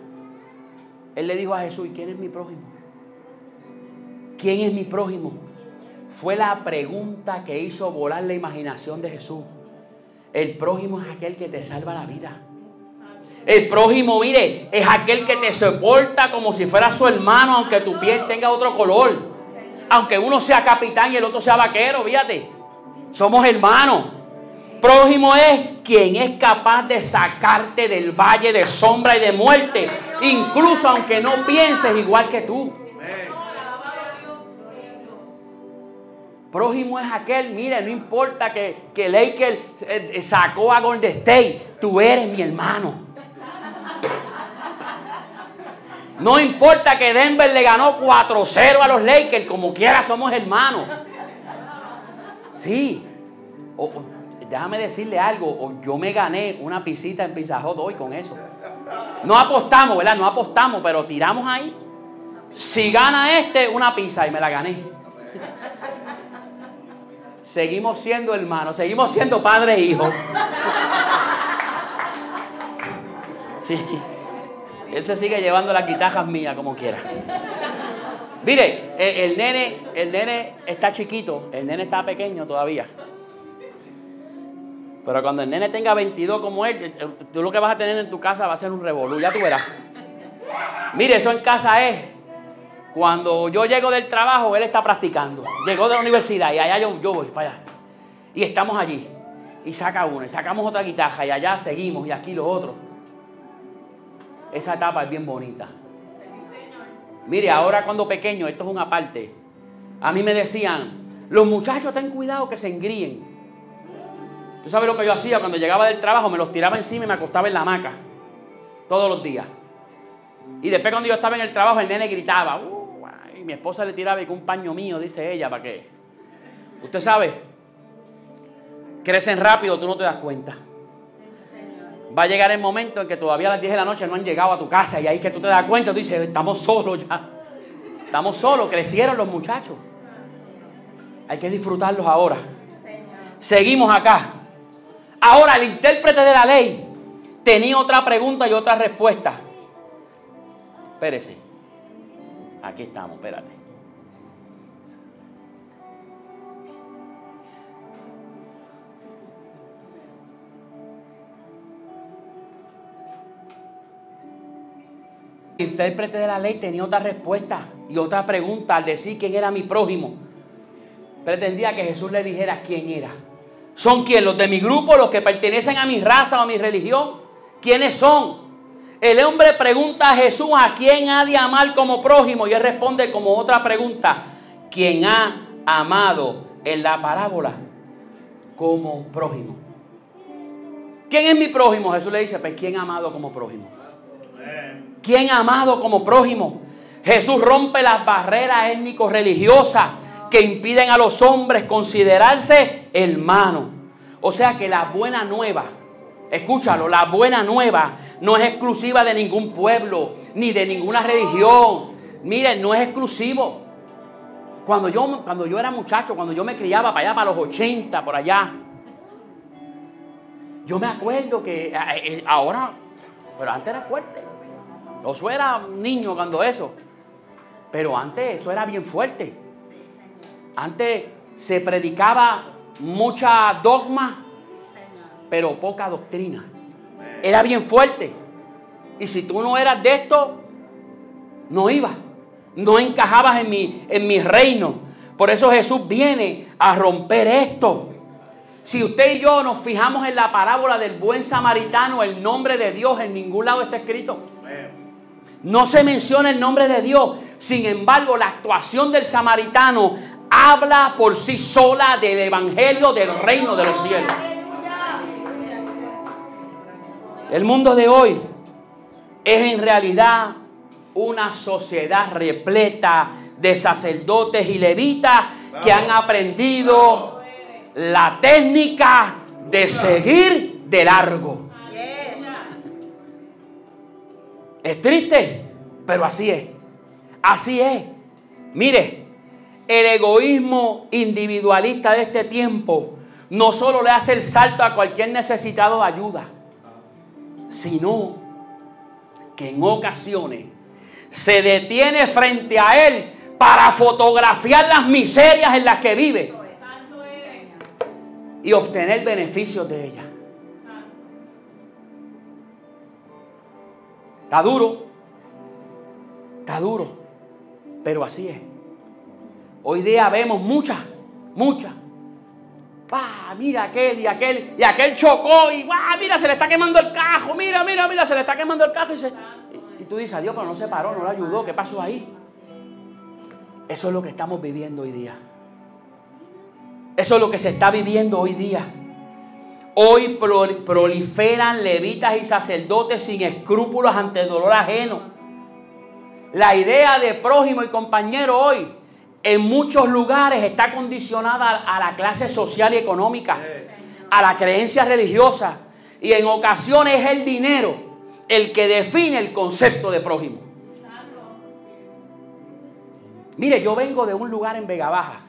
Él le dijo a Jesús, ¿y quién es mi prójimo? ¿Quién es mi prójimo? Fue la pregunta que hizo volar la imaginación de Jesús. El prójimo es aquel que te salva la vida. El prójimo, mire, es aquel que te soporta como si fuera su hermano, aunque tu piel tenga otro color. Aunque uno sea capitán y el otro sea vaquero, fíjate. Somos hermanos. Prójimo es quien es capaz de sacarte del valle de sombra y de muerte, incluso aunque no pienses igual que tú. Prójimo es aquel, mire, no importa que, que Laker eh, sacó a Golden State, tú eres mi hermano. No importa que Denver le ganó 4-0 a los Lakers, como quiera somos hermanos. Sí. déjame decirle algo, yo me gané una pisita en Pizza hoy con eso. No apostamos, ¿verdad? No apostamos, pero tiramos ahí. Si gana este, una pizza y me la gané seguimos siendo hermanos, seguimos siendo padre e hijo. Sí. Él se sigue llevando las guitarras mías como quiera. Mire, el, nene, el nene está chiquito, el nene está pequeño todavía. Pero cuando el nene tenga 22 como él, eh, tú lo que vas a tener en tu casa va a ser un revolú, ya tú verás. Mire, eso en casa es cuando yo llego del trabajo, él está practicando. Llegó de la universidad y allá yo, yo voy para allá. Y estamos allí. Y saca uno, y sacamos otra guitarra, y allá seguimos, y aquí lo otro. Esa etapa es bien bonita. Mire, ahora cuando pequeño, esto es una parte. A mí me decían, los muchachos ten cuidado que se engríen. ¿Tú sabes lo que yo hacía cuando llegaba del trabajo? Me los tiraba encima y me acostaba en la hamaca. Todos los días. Y después cuando yo estaba en el trabajo, el nene gritaba. Uh, mi esposa le tiraba con un paño mío, dice ella, ¿para qué? Usted sabe, crecen rápido, tú no te das cuenta. Va a llegar el momento en que todavía a las 10 de la noche no han llegado a tu casa y ahí que tú te das cuenta, tú dices, estamos solos ya. Estamos solos, crecieron los muchachos. Hay que disfrutarlos ahora. Seguimos acá. Ahora el intérprete de la ley tenía otra pregunta y otra respuesta. Espérese. Aquí estamos, espérate. El intérprete de la ley tenía otra respuesta y otra pregunta al decir quién era mi prójimo. Pretendía que Jesús le dijera quién era. ¿Son quién? ¿Los de mi grupo? ¿Los que pertenecen a mi raza o a mi religión? ¿Quiénes son? El hombre pregunta a Jesús a quién ha de amar como prójimo y él responde como otra pregunta, ¿quién ha amado en la parábola como prójimo? ¿Quién es mi prójimo? Jesús le dice, pues ¿quién ha amado como prójimo? ¿Quién amado como prójimo? Jesús rompe las barreras étnico-religiosas que impiden a los hombres considerarse hermanos. O sea que la buena nueva Escúchalo, la buena nueva no es exclusiva de ningún pueblo, ni de ninguna religión. Miren, no es exclusivo. Cuando yo, cuando yo era muchacho, cuando yo me criaba para allá, para los 80, por allá, Yo me acuerdo que eh, eh, ahora, pero antes era fuerte. Josué era niño cuando eso. Pero antes eso era bien fuerte. Antes se predicaba mucha dogma, pero poca doctrina. Era bien fuerte. Y si tú no eras de esto, no ibas. No encajabas en mi, en mi reino. Por eso Jesús viene a romper esto. Si usted y yo nos fijamos en la parábola del buen samaritano, el nombre de Dios en ningún lado está escrito. No se menciona el nombre de Dios. Sin embargo, la actuación del samaritano habla por sí sola del evangelio del reino de los cielos. El mundo de hoy es en realidad una sociedad repleta de sacerdotes y levitas que han aprendido la técnica de seguir de largo. Es triste, pero así es. Así es. Mire, el egoísmo individualista de este tiempo no solo le hace el salto a cualquier necesitado de ayuda, sino que en ocasiones se detiene frente a él para fotografiar las miserias en las que vive y obtener beneficios de ellas. Está duro, está duro, pero así es. Hoy día vemos muchas, muchas. Pa, mira aquel y aquel, y aquel chocó y mira, se le está quemando el cajo, mira, mira, mira, se le está quemando el cajo y, se, y, tú dices, adiós, pero no se paró, no le ayudó, ¿qué pasó ahí? Eso es lo que estamos viviendo hoy día. Eso es lo que se está viviendo hoy día. Hoy proliferan levitas y sacerdotes sin escrúpulos ante el dolor ajeno. La idea de prójimo y compañero hoy en muchos lugares está condicionada a la clase social y económica, a la creencia religiosa y en ocasiones es el dinero el que define el concepto de prójimo. Mire, yo vengo de un lugar en Vega Baja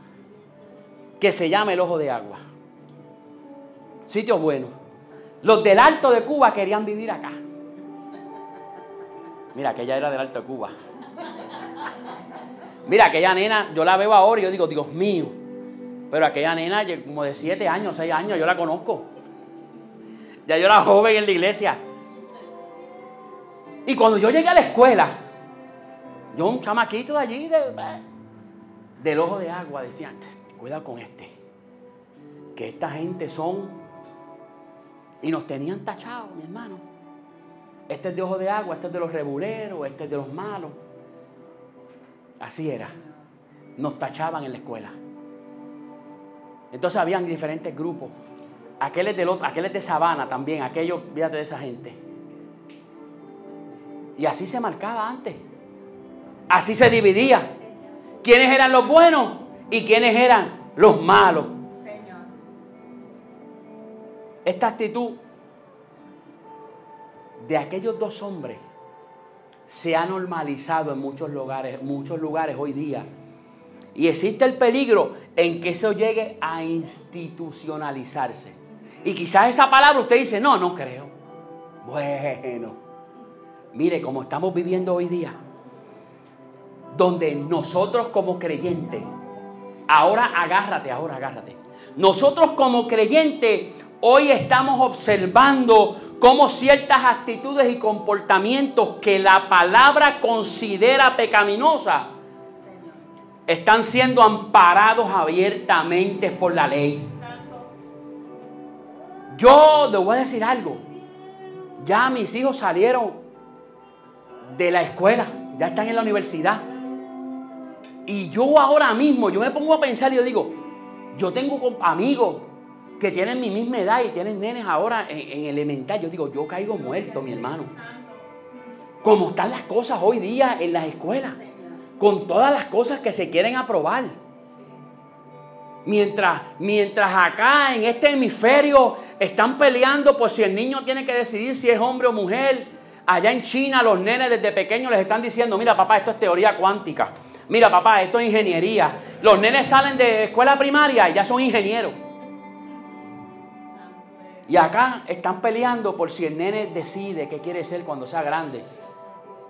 que se llama el Ojo de Agua. Sitio bueno. Los del Alto de Cuba querían vivir acá. Mira, aquella era del Alto de Cuba. Mira, aquella nena, yo la veo ahora y yo digo, Dios mío. Pero aquella nena, como de 7 años, 6 años, yo la conozco. Ya yo era joven en la iglesia. Y cuando yo llegué a la escuela, yo un chamaquito de allí, del ojo de agua, decía, cuidado con este. Que esta gente son y nos tenían tachados, mi hermano. Este es de ojo de agua, este es de los reguleros, este es de los malos. Así era. Nos tachaban en la escuela. Entonces habían diferentes grupos. Aquel es de, aquel es de Sabana también, aquellos, fíjate de esa gente. Y así se marcaba antes. Así se dividía. ¿Quiénes eran los buenos y quiénes eran los malos? Esta actitud de aquellos dos hombres se ha normalizado en muchos lugares, muchos lugares hoy día. Y existe el peligro en que eso llegue a institucionalizarse. Y quizás esa palabra usted dice, no, no creo. Bueno, mire cómo estamos viviendo hoy día, donde nosotros como creyentes, ahora agárrate, ahora agárrate, nosotros como creyentes Hoy estamos observando cómo ciertas actitudes y comportamientos que la palabra considera pecaminosas están siendo amparados abiertamente por la ley. Yo le voy a decir algo. Ya mis hijos salieron de la escuela, ya están en la universidad. Y yo ahora mismo, yo me pongo a pensar y yo digo, yo tengo amigos que tienen mi misma edad y tienen nenes ahora en, elemental. Yo digo, yo caigo muerto, mi hermano. Como están las cosas hoy día en las escuelas, con todas las cosas que se quieren aprobar. Mientras, mientras acá en este hemisferio están peleando por si el niño tiene que decidir si es hombre o mujer, allá en China los nenes desde pequeños les están diciendo, mira papá, esto es teoría cuántica. Mira papá, esto es ingeniería. Los nenes salen de escuela primaria y ya son ingenieros. Y acá están peleando por si el nene decide qué quiere ser cuando sea grande.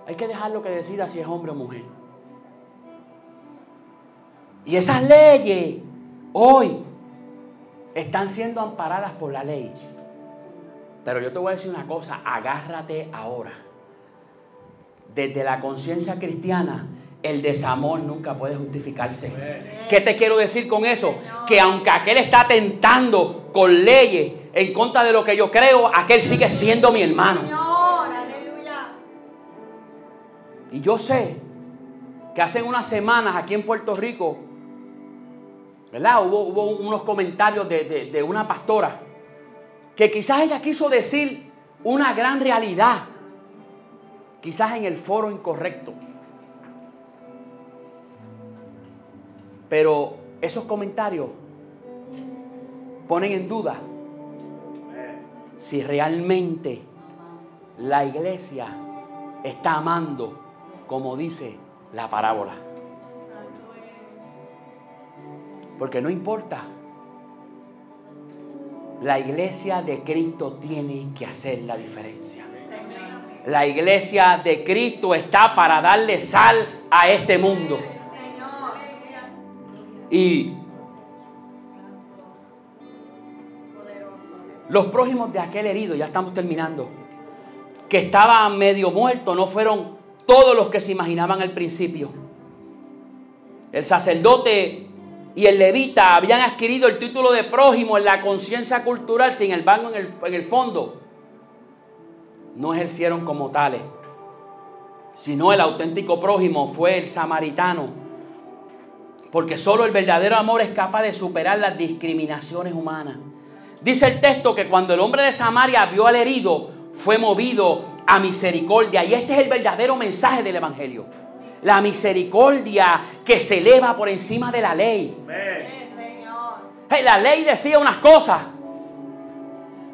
Hay que dejarlo que decida si es hombre o mujer. Y esas leyes hoy están siendo amparadas por la ley. Pero yo te voy a decir una cosa, agárrate ahora. Desde la conciencia cristiana, el desamor nunca puede justificarse. ¿Qué te quiero decir con eso? Que aunque aquel está tentando con leyes en contra de lo que yo creo, aquel sigue siendo mi hermano. Y yo sé que hace unas semanas aquí en Puerto Rico, ¿verdad? Hubo, unos comentarios de, de una pastora que quizás ella quiso decir una gran realidad, quizás en el foro incorrecto. Pero esos comentarios ponen en duda si realmente la iglesia está amando como dice la parábola. Porque no importa la iglesia de Cristo tiene que hacer la diferencia. La iglesia de Cristo está para darle sal a este mundo. Y los prójimos de aquel herido, ya estamos terminando, que estaba medio muerto, no fueron todos los que se imaginaban al principio. El sacerdote y el levita habían adquirido el título de prójimo en la conciencia cultural, sin embargo en el, en el fondo no ejercieron como tales, sino el auténtico prójimo fue el samaritano, porque solo el verdadero amor es capaz de superar las discriminaciones humanas. Dice el texto que cuando el hombre de Samaria vio al herido, fue movido a misericordia, y este es el verdadero mensaje del Evangelio la misericordia que se eleva por encima de la ley. la ley decía unas cosas.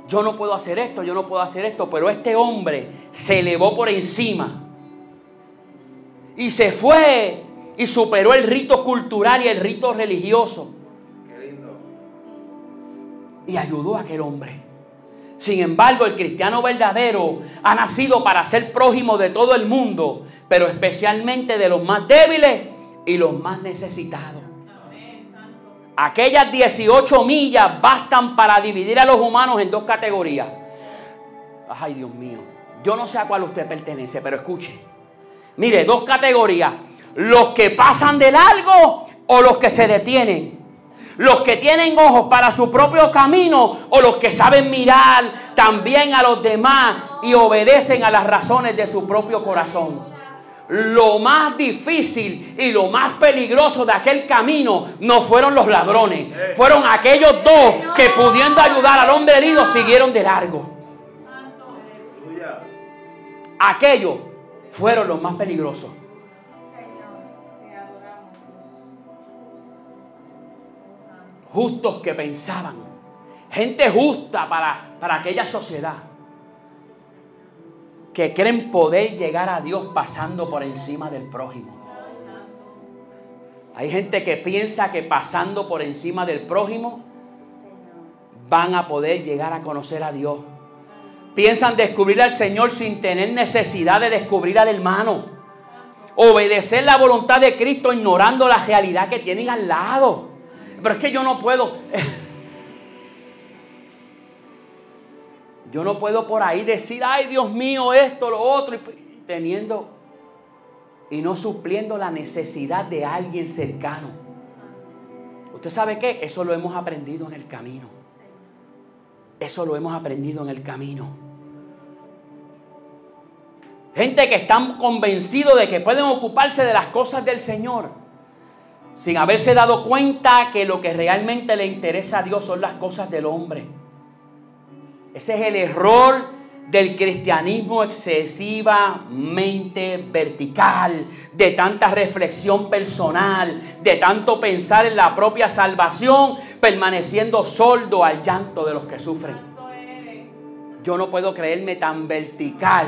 Yo no puedo hacer esto, yo no puedo hacer esto, pero este hombre se elevó por encima y se fue y superó el rito cultural y el rito religioso. Y ayudó a aquel hombre. Sin embargo, el cristiano verdadero ha nacido para ser prójimo de todo el mundo, pero especialmente de los más débiles y los más necesitados. Aquellas 18 millas bastan para dividir a los humanos en dos categorías. Ay, Dios mío. Yo no sé a cuál usted pertenece, pero escuche. Mire, dos categorías. Los que pasan de largo o los que se detienen. Los que tienen ojos para su propio camino o los que saben mirar también a los demás y obedecen a las razones de su propio corazón. Lo más difícil y lo más peligroso de aquel camino no fueron los ladrones, fueron aquellos dos que pudiendo ayudar al hombre herido siguieron de largo. Aquellos fueron los más peligrosos. Justos que pensaban, gente justa para, para aquella sociedad, que creen poder llegar a Dios pasando por encima del prójimo. Hay gente que piensa que pasando por encima del prójimo van a poder llegar a conocer a Dios. Piensan descubrir al Señor sin tener necesidad de descubrir al hermano. Obedecer la voluntad de Cristo ignorando la realidad que tienen al lado pero es que yo no puedo. Yo no puedo por ahí decir, ay Dios mío, esto, lo otro, y teniendo y no supliendo la necesidad de alguien cercano. ¿Usted sabe qué? Eso lo hemos aprendido en el camino. Eso lo hemos aprendido en el camino. Gente que están convencidos de que pueden ocuparse de las cosas del Señor sin haberse dado cuenta que lo que realmente le interesa a Dios son las cosas del hombre. Ese es el error del cristianismo excesivamente vertical, de tanta reflexión personal, de tanto pensar en la propia salvación, permaneciendo soldo al llanto de los que sufren. Yo no puedo creerme tan vertical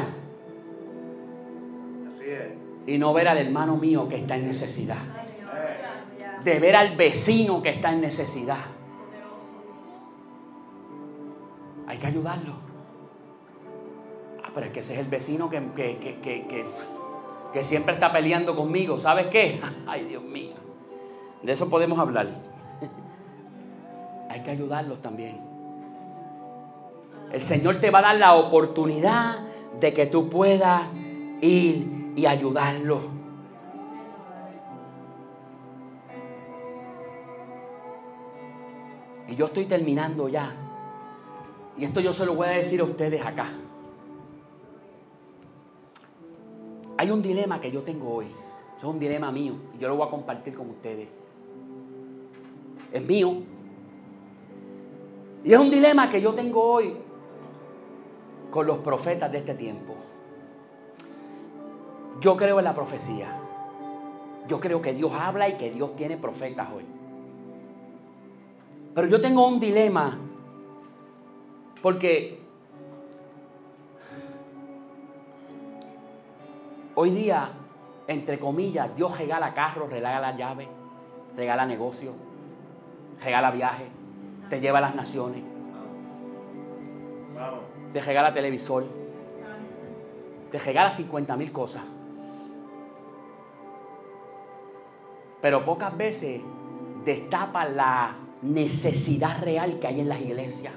y no ver al hermano mío que está en necesidad de ver al vecino que está en necesidad. Hay que ayudarlo. Ah, pero es que ese es el vecino que, que, que siempre está peleando conmigo. ¿Sabes qué? Ay, Dios mío. De eso podemos hablar. Hay que ayudarlos también. El Señor te va a dar la oportunidad de que tú puedas ir y ayudarlos. Y yo estoy terminando ya. Y esto yo se lo voy a decir a ustedes acá. Hay un dilema que yo tengo hoy. es un dilema mío. Y yo lo voy a compartir con ustedes. Es mío. Y es un dilema que yo tengo hoy con los profetas de este tiempo. Yo creo en la profecía. Yo creo que Dios habla y que Dios tiene profetas hoy. Pero yo tengo un dilema porque hoy día, entre comillas, Dios regala carros, regala llaves, regala negocios, regala viajes, te lleva a las naciones, te regala televisor, te regala 50 mil cosas. Pero pocas veces destapa la necesidad real que hay en las iglesias.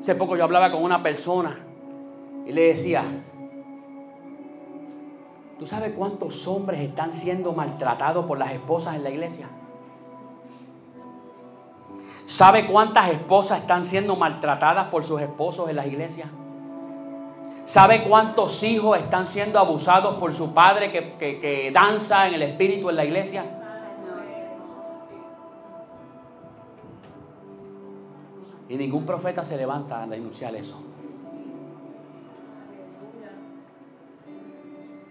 Hace poco yo hablaba con una persona y le decía, ¿tú sabes cuántos hombres están siendo maltratados por las esposas en la iglesia? ¿Sabe cuántas esposas están siendo maltratadas por sus esposos en las iglesias? ¿Sabe cuántos hijos están siendo abusados por su padre que, que danza en el espíritu en la iglesia? Y ningún profeta se levanta a denunciar eso.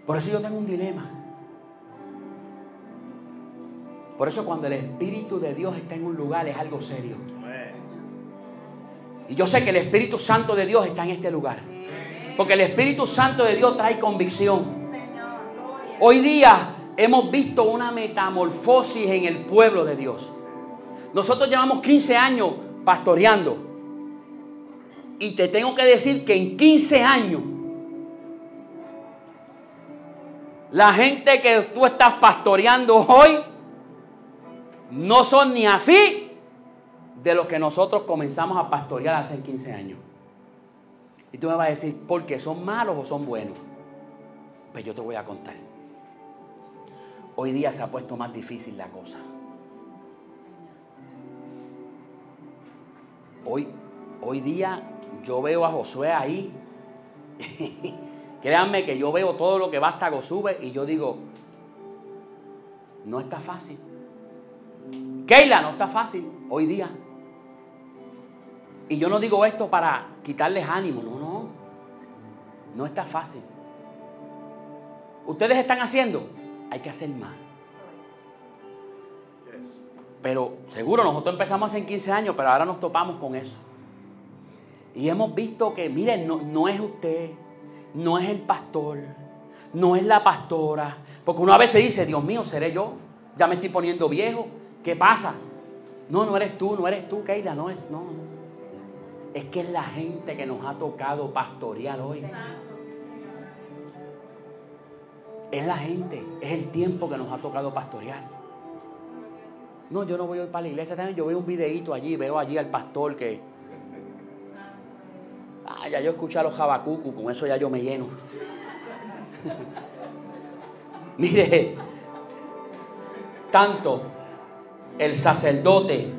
Por eso yo tengo un dilema. Por eso cuando el Espíritu de Dios está en un lugar es algo serio. Y yo sé que el Espíritu Santo de Dios está en este lugar. Porque el Espíritu Santo de Dios trae convicción. Hoy día hemos visto una metamorfosis en el pueblo de Dios. Nosotros llevamos 15 años pastoreando. Y te tengo que decir que en 15 años, la gente que tú estás pastoreando hoy no son ni así de los que nosotros comenzamos a pastorear hace 15 años. Y tú me vas a decir, ¿por qué? ¿Son malos o son buenos? Pues yo te voy a contar. Hoy día se ha puesto más difícil la cosa. Hoy, hoy día yo veo a Josué ahí. Créanme que yo veo todo lo que va hasta Gosube y yo digo, no está fácil. Keila, no está fácil hoy día. Y yo no digo esto para quitarles ánimo, no, no. No está fácil. Ustedes están haciendo, hay que hacer más. Pero seguro nosotros empezamos hace 15 años, pero ahora nos topamos con eso. Y hemos visto que, miren, no, no es usted, no es el pastor, no es la pastora. Porque uno a veces dice, Dios mío, seré yo. Ya me estoy poniendo viejo. ¿Qué pasa? No, no eres tú, no eres tú, Keila, no es, no. Es que es la gente que nos ha tocado pastorear hoy. Es la gente, es el tiempo que nos ha tocado pastorear. No, yo no voy a ir para la iglesia también, yo veo un videíto allí, veo allí al pastor que... Ah, ya yo escuché a los jabacucu, con eso ya yo me lleno. Mire, tanto el sacerdote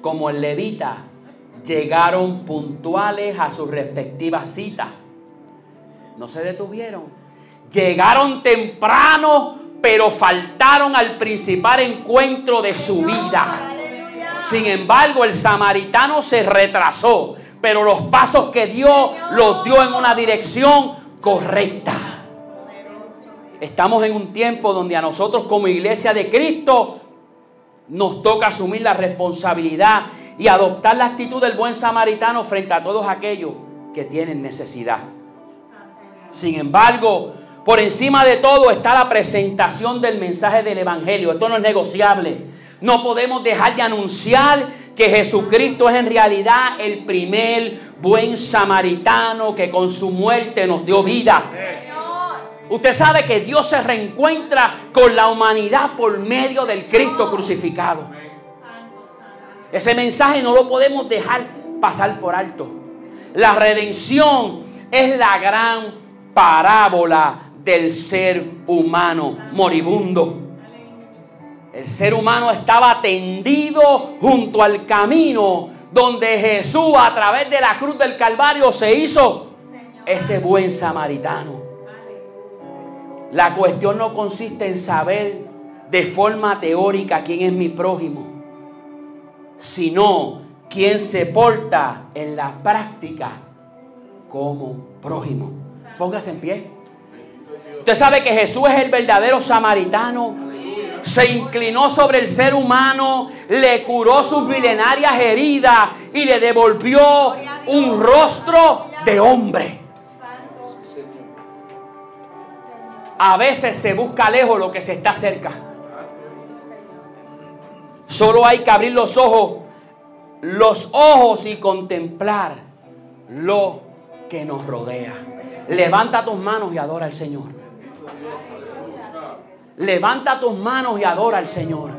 como el levita llegaron puntuales a sus respectivas citas. No se detuvieron. Llegaron temprano, pero faltaron al principal encuentro de su vida. Sin embargo, el samaritano se retrasó, pero los pasos que dio los dio en una dirección correcta. Estamos en un tiempo donde a nosotros como iglesia de Cristo nos toca asumir la responsabilidad y adoptar la actitud del buen samaritano frente a todos aquellos que tienen necesidad. Sin embargo, por encima de todo está la presentación del mensaje del Evangelio. Esto no es negociable. No podemos dejar de anunciar que Jesucristo es en realidad el primer buen samaritano que con su muerte nos dio vida. Usted sabe que Dios se reencuentra con la humanidad por medio del Cristo crucificado. Ese mensaje no lo podemos dejar pasar por alto. La redención es la gran parábola del ser humano moribundo. El ser humano estaba tendido junto al camino donde Jesús a través de la cruz del Calvario se hizo ese buen samaritano. La cuestión no consiste en saber de forma teórica quién es mi prójimo, sino quién se porta en la práctica como prójimo. Póngase en pie. Usted sabe que Jesús es el verdadero samaritano se inclinó sobre el ser humano, le curó sus milenarias heridas y le devolvió un rostro de hombre. A veces se busca lejos lo que se está cerca. Solo hay que abrir los ojos, los ojos y contemplar lo que nos rodea. Levanta tus manos y adora al Señor. Levanta tus manos y adora al Señor.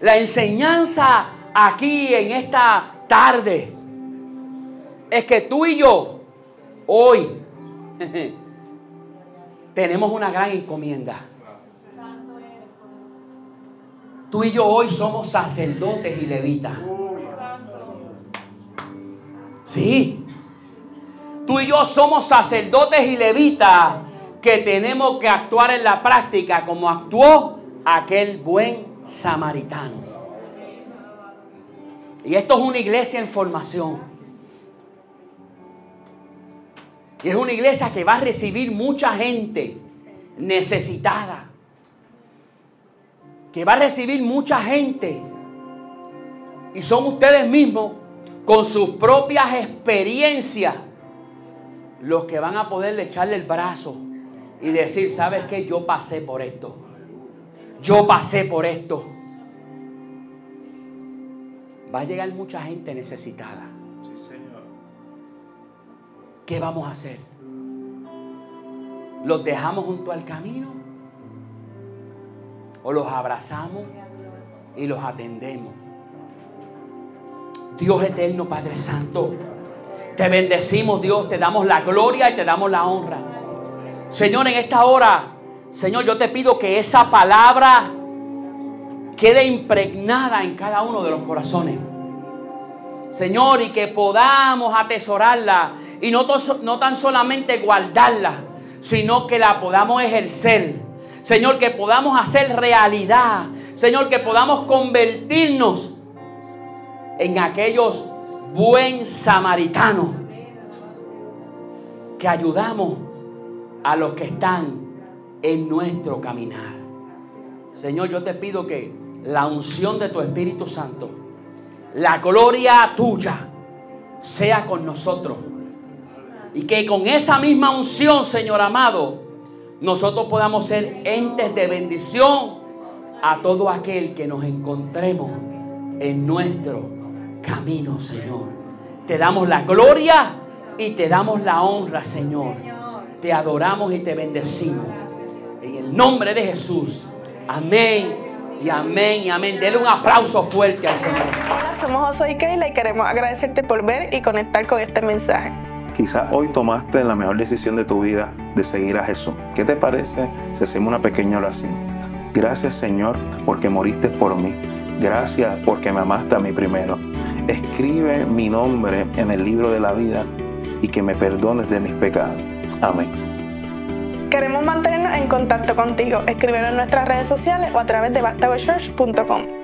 La enseñanza aquí en esta tarde es que tú y yo hoy tenemos una gran encomienda. Tú y yo hoy somos sacerdotes y levitas. Sí. Tú y yo somos sacerdotes y levitas que tenemos que actuar en la práctica como actuó aquel buen samaritano. Y esto es una iglesia en formación. Y es una iglesia que va a recibir mucha gente necesitada. Que va a recibir mucha gente. Y son ustedes mismos, con sus propias experiencias, los que van a poder echarle el brazo y decir, ¿sabes qué? Yo pasé por esto. Yo pasé por esto. Va a llegar mucha gente necesitada. Sí, Señor. ¿Qué vamos a hacer? ¿Los dejamos junto al camino? ¿O los abrazamos y los atendemos? Dios eterno, Padre Santo, te bendecimos Dios, te damos la gloria y te damos la honra. Señor, en esta hora, Señor, yo te pido que esa palabra quede impregnada en cada uno de los corazones. Señor, y que podamos atesorarla y no, tan solamente guardarla, sino que la podamos ejercer. Señor, que podamos hacer realidad. Señor, que podamos convertirnos en aquellos buen samaritanos que ayudamos a los que están en nuestro caminar. Señor, yo te pido que la unción de tu Espíritu Santo, la gloria tuya, sea con nosotros. Y que con esa misma unción, Señor amado, nosotros podamos ser entes de bendición a todo aquel que nos encontremos en nuestro camino, Señor. Te damos la gloria y te damos la honra, Señor te adoramos y te bendecimos. En el nombre de Jesús. Amén. Y amén y amén. Dele un aplauso fuerte al Señor. Hola, somos José y Keila y queremos agradecerte por ver y conectar con este mensaje. Quizás hoy tomaste la mejor decisión de tu vida de seguir a Jesús. ¿Qué te parece si hacemos una pequeña oración? Gracias Señor porque moriste por mí. Gracias porque me amaste a mí primero. Escribe mi nombre en el libro de la vida y que me perdones de mis pecados. Amén. Queremos mantenernos en contacto contigo. Escríbenos en nuestras redes sociales o a través de bastagochurch.com.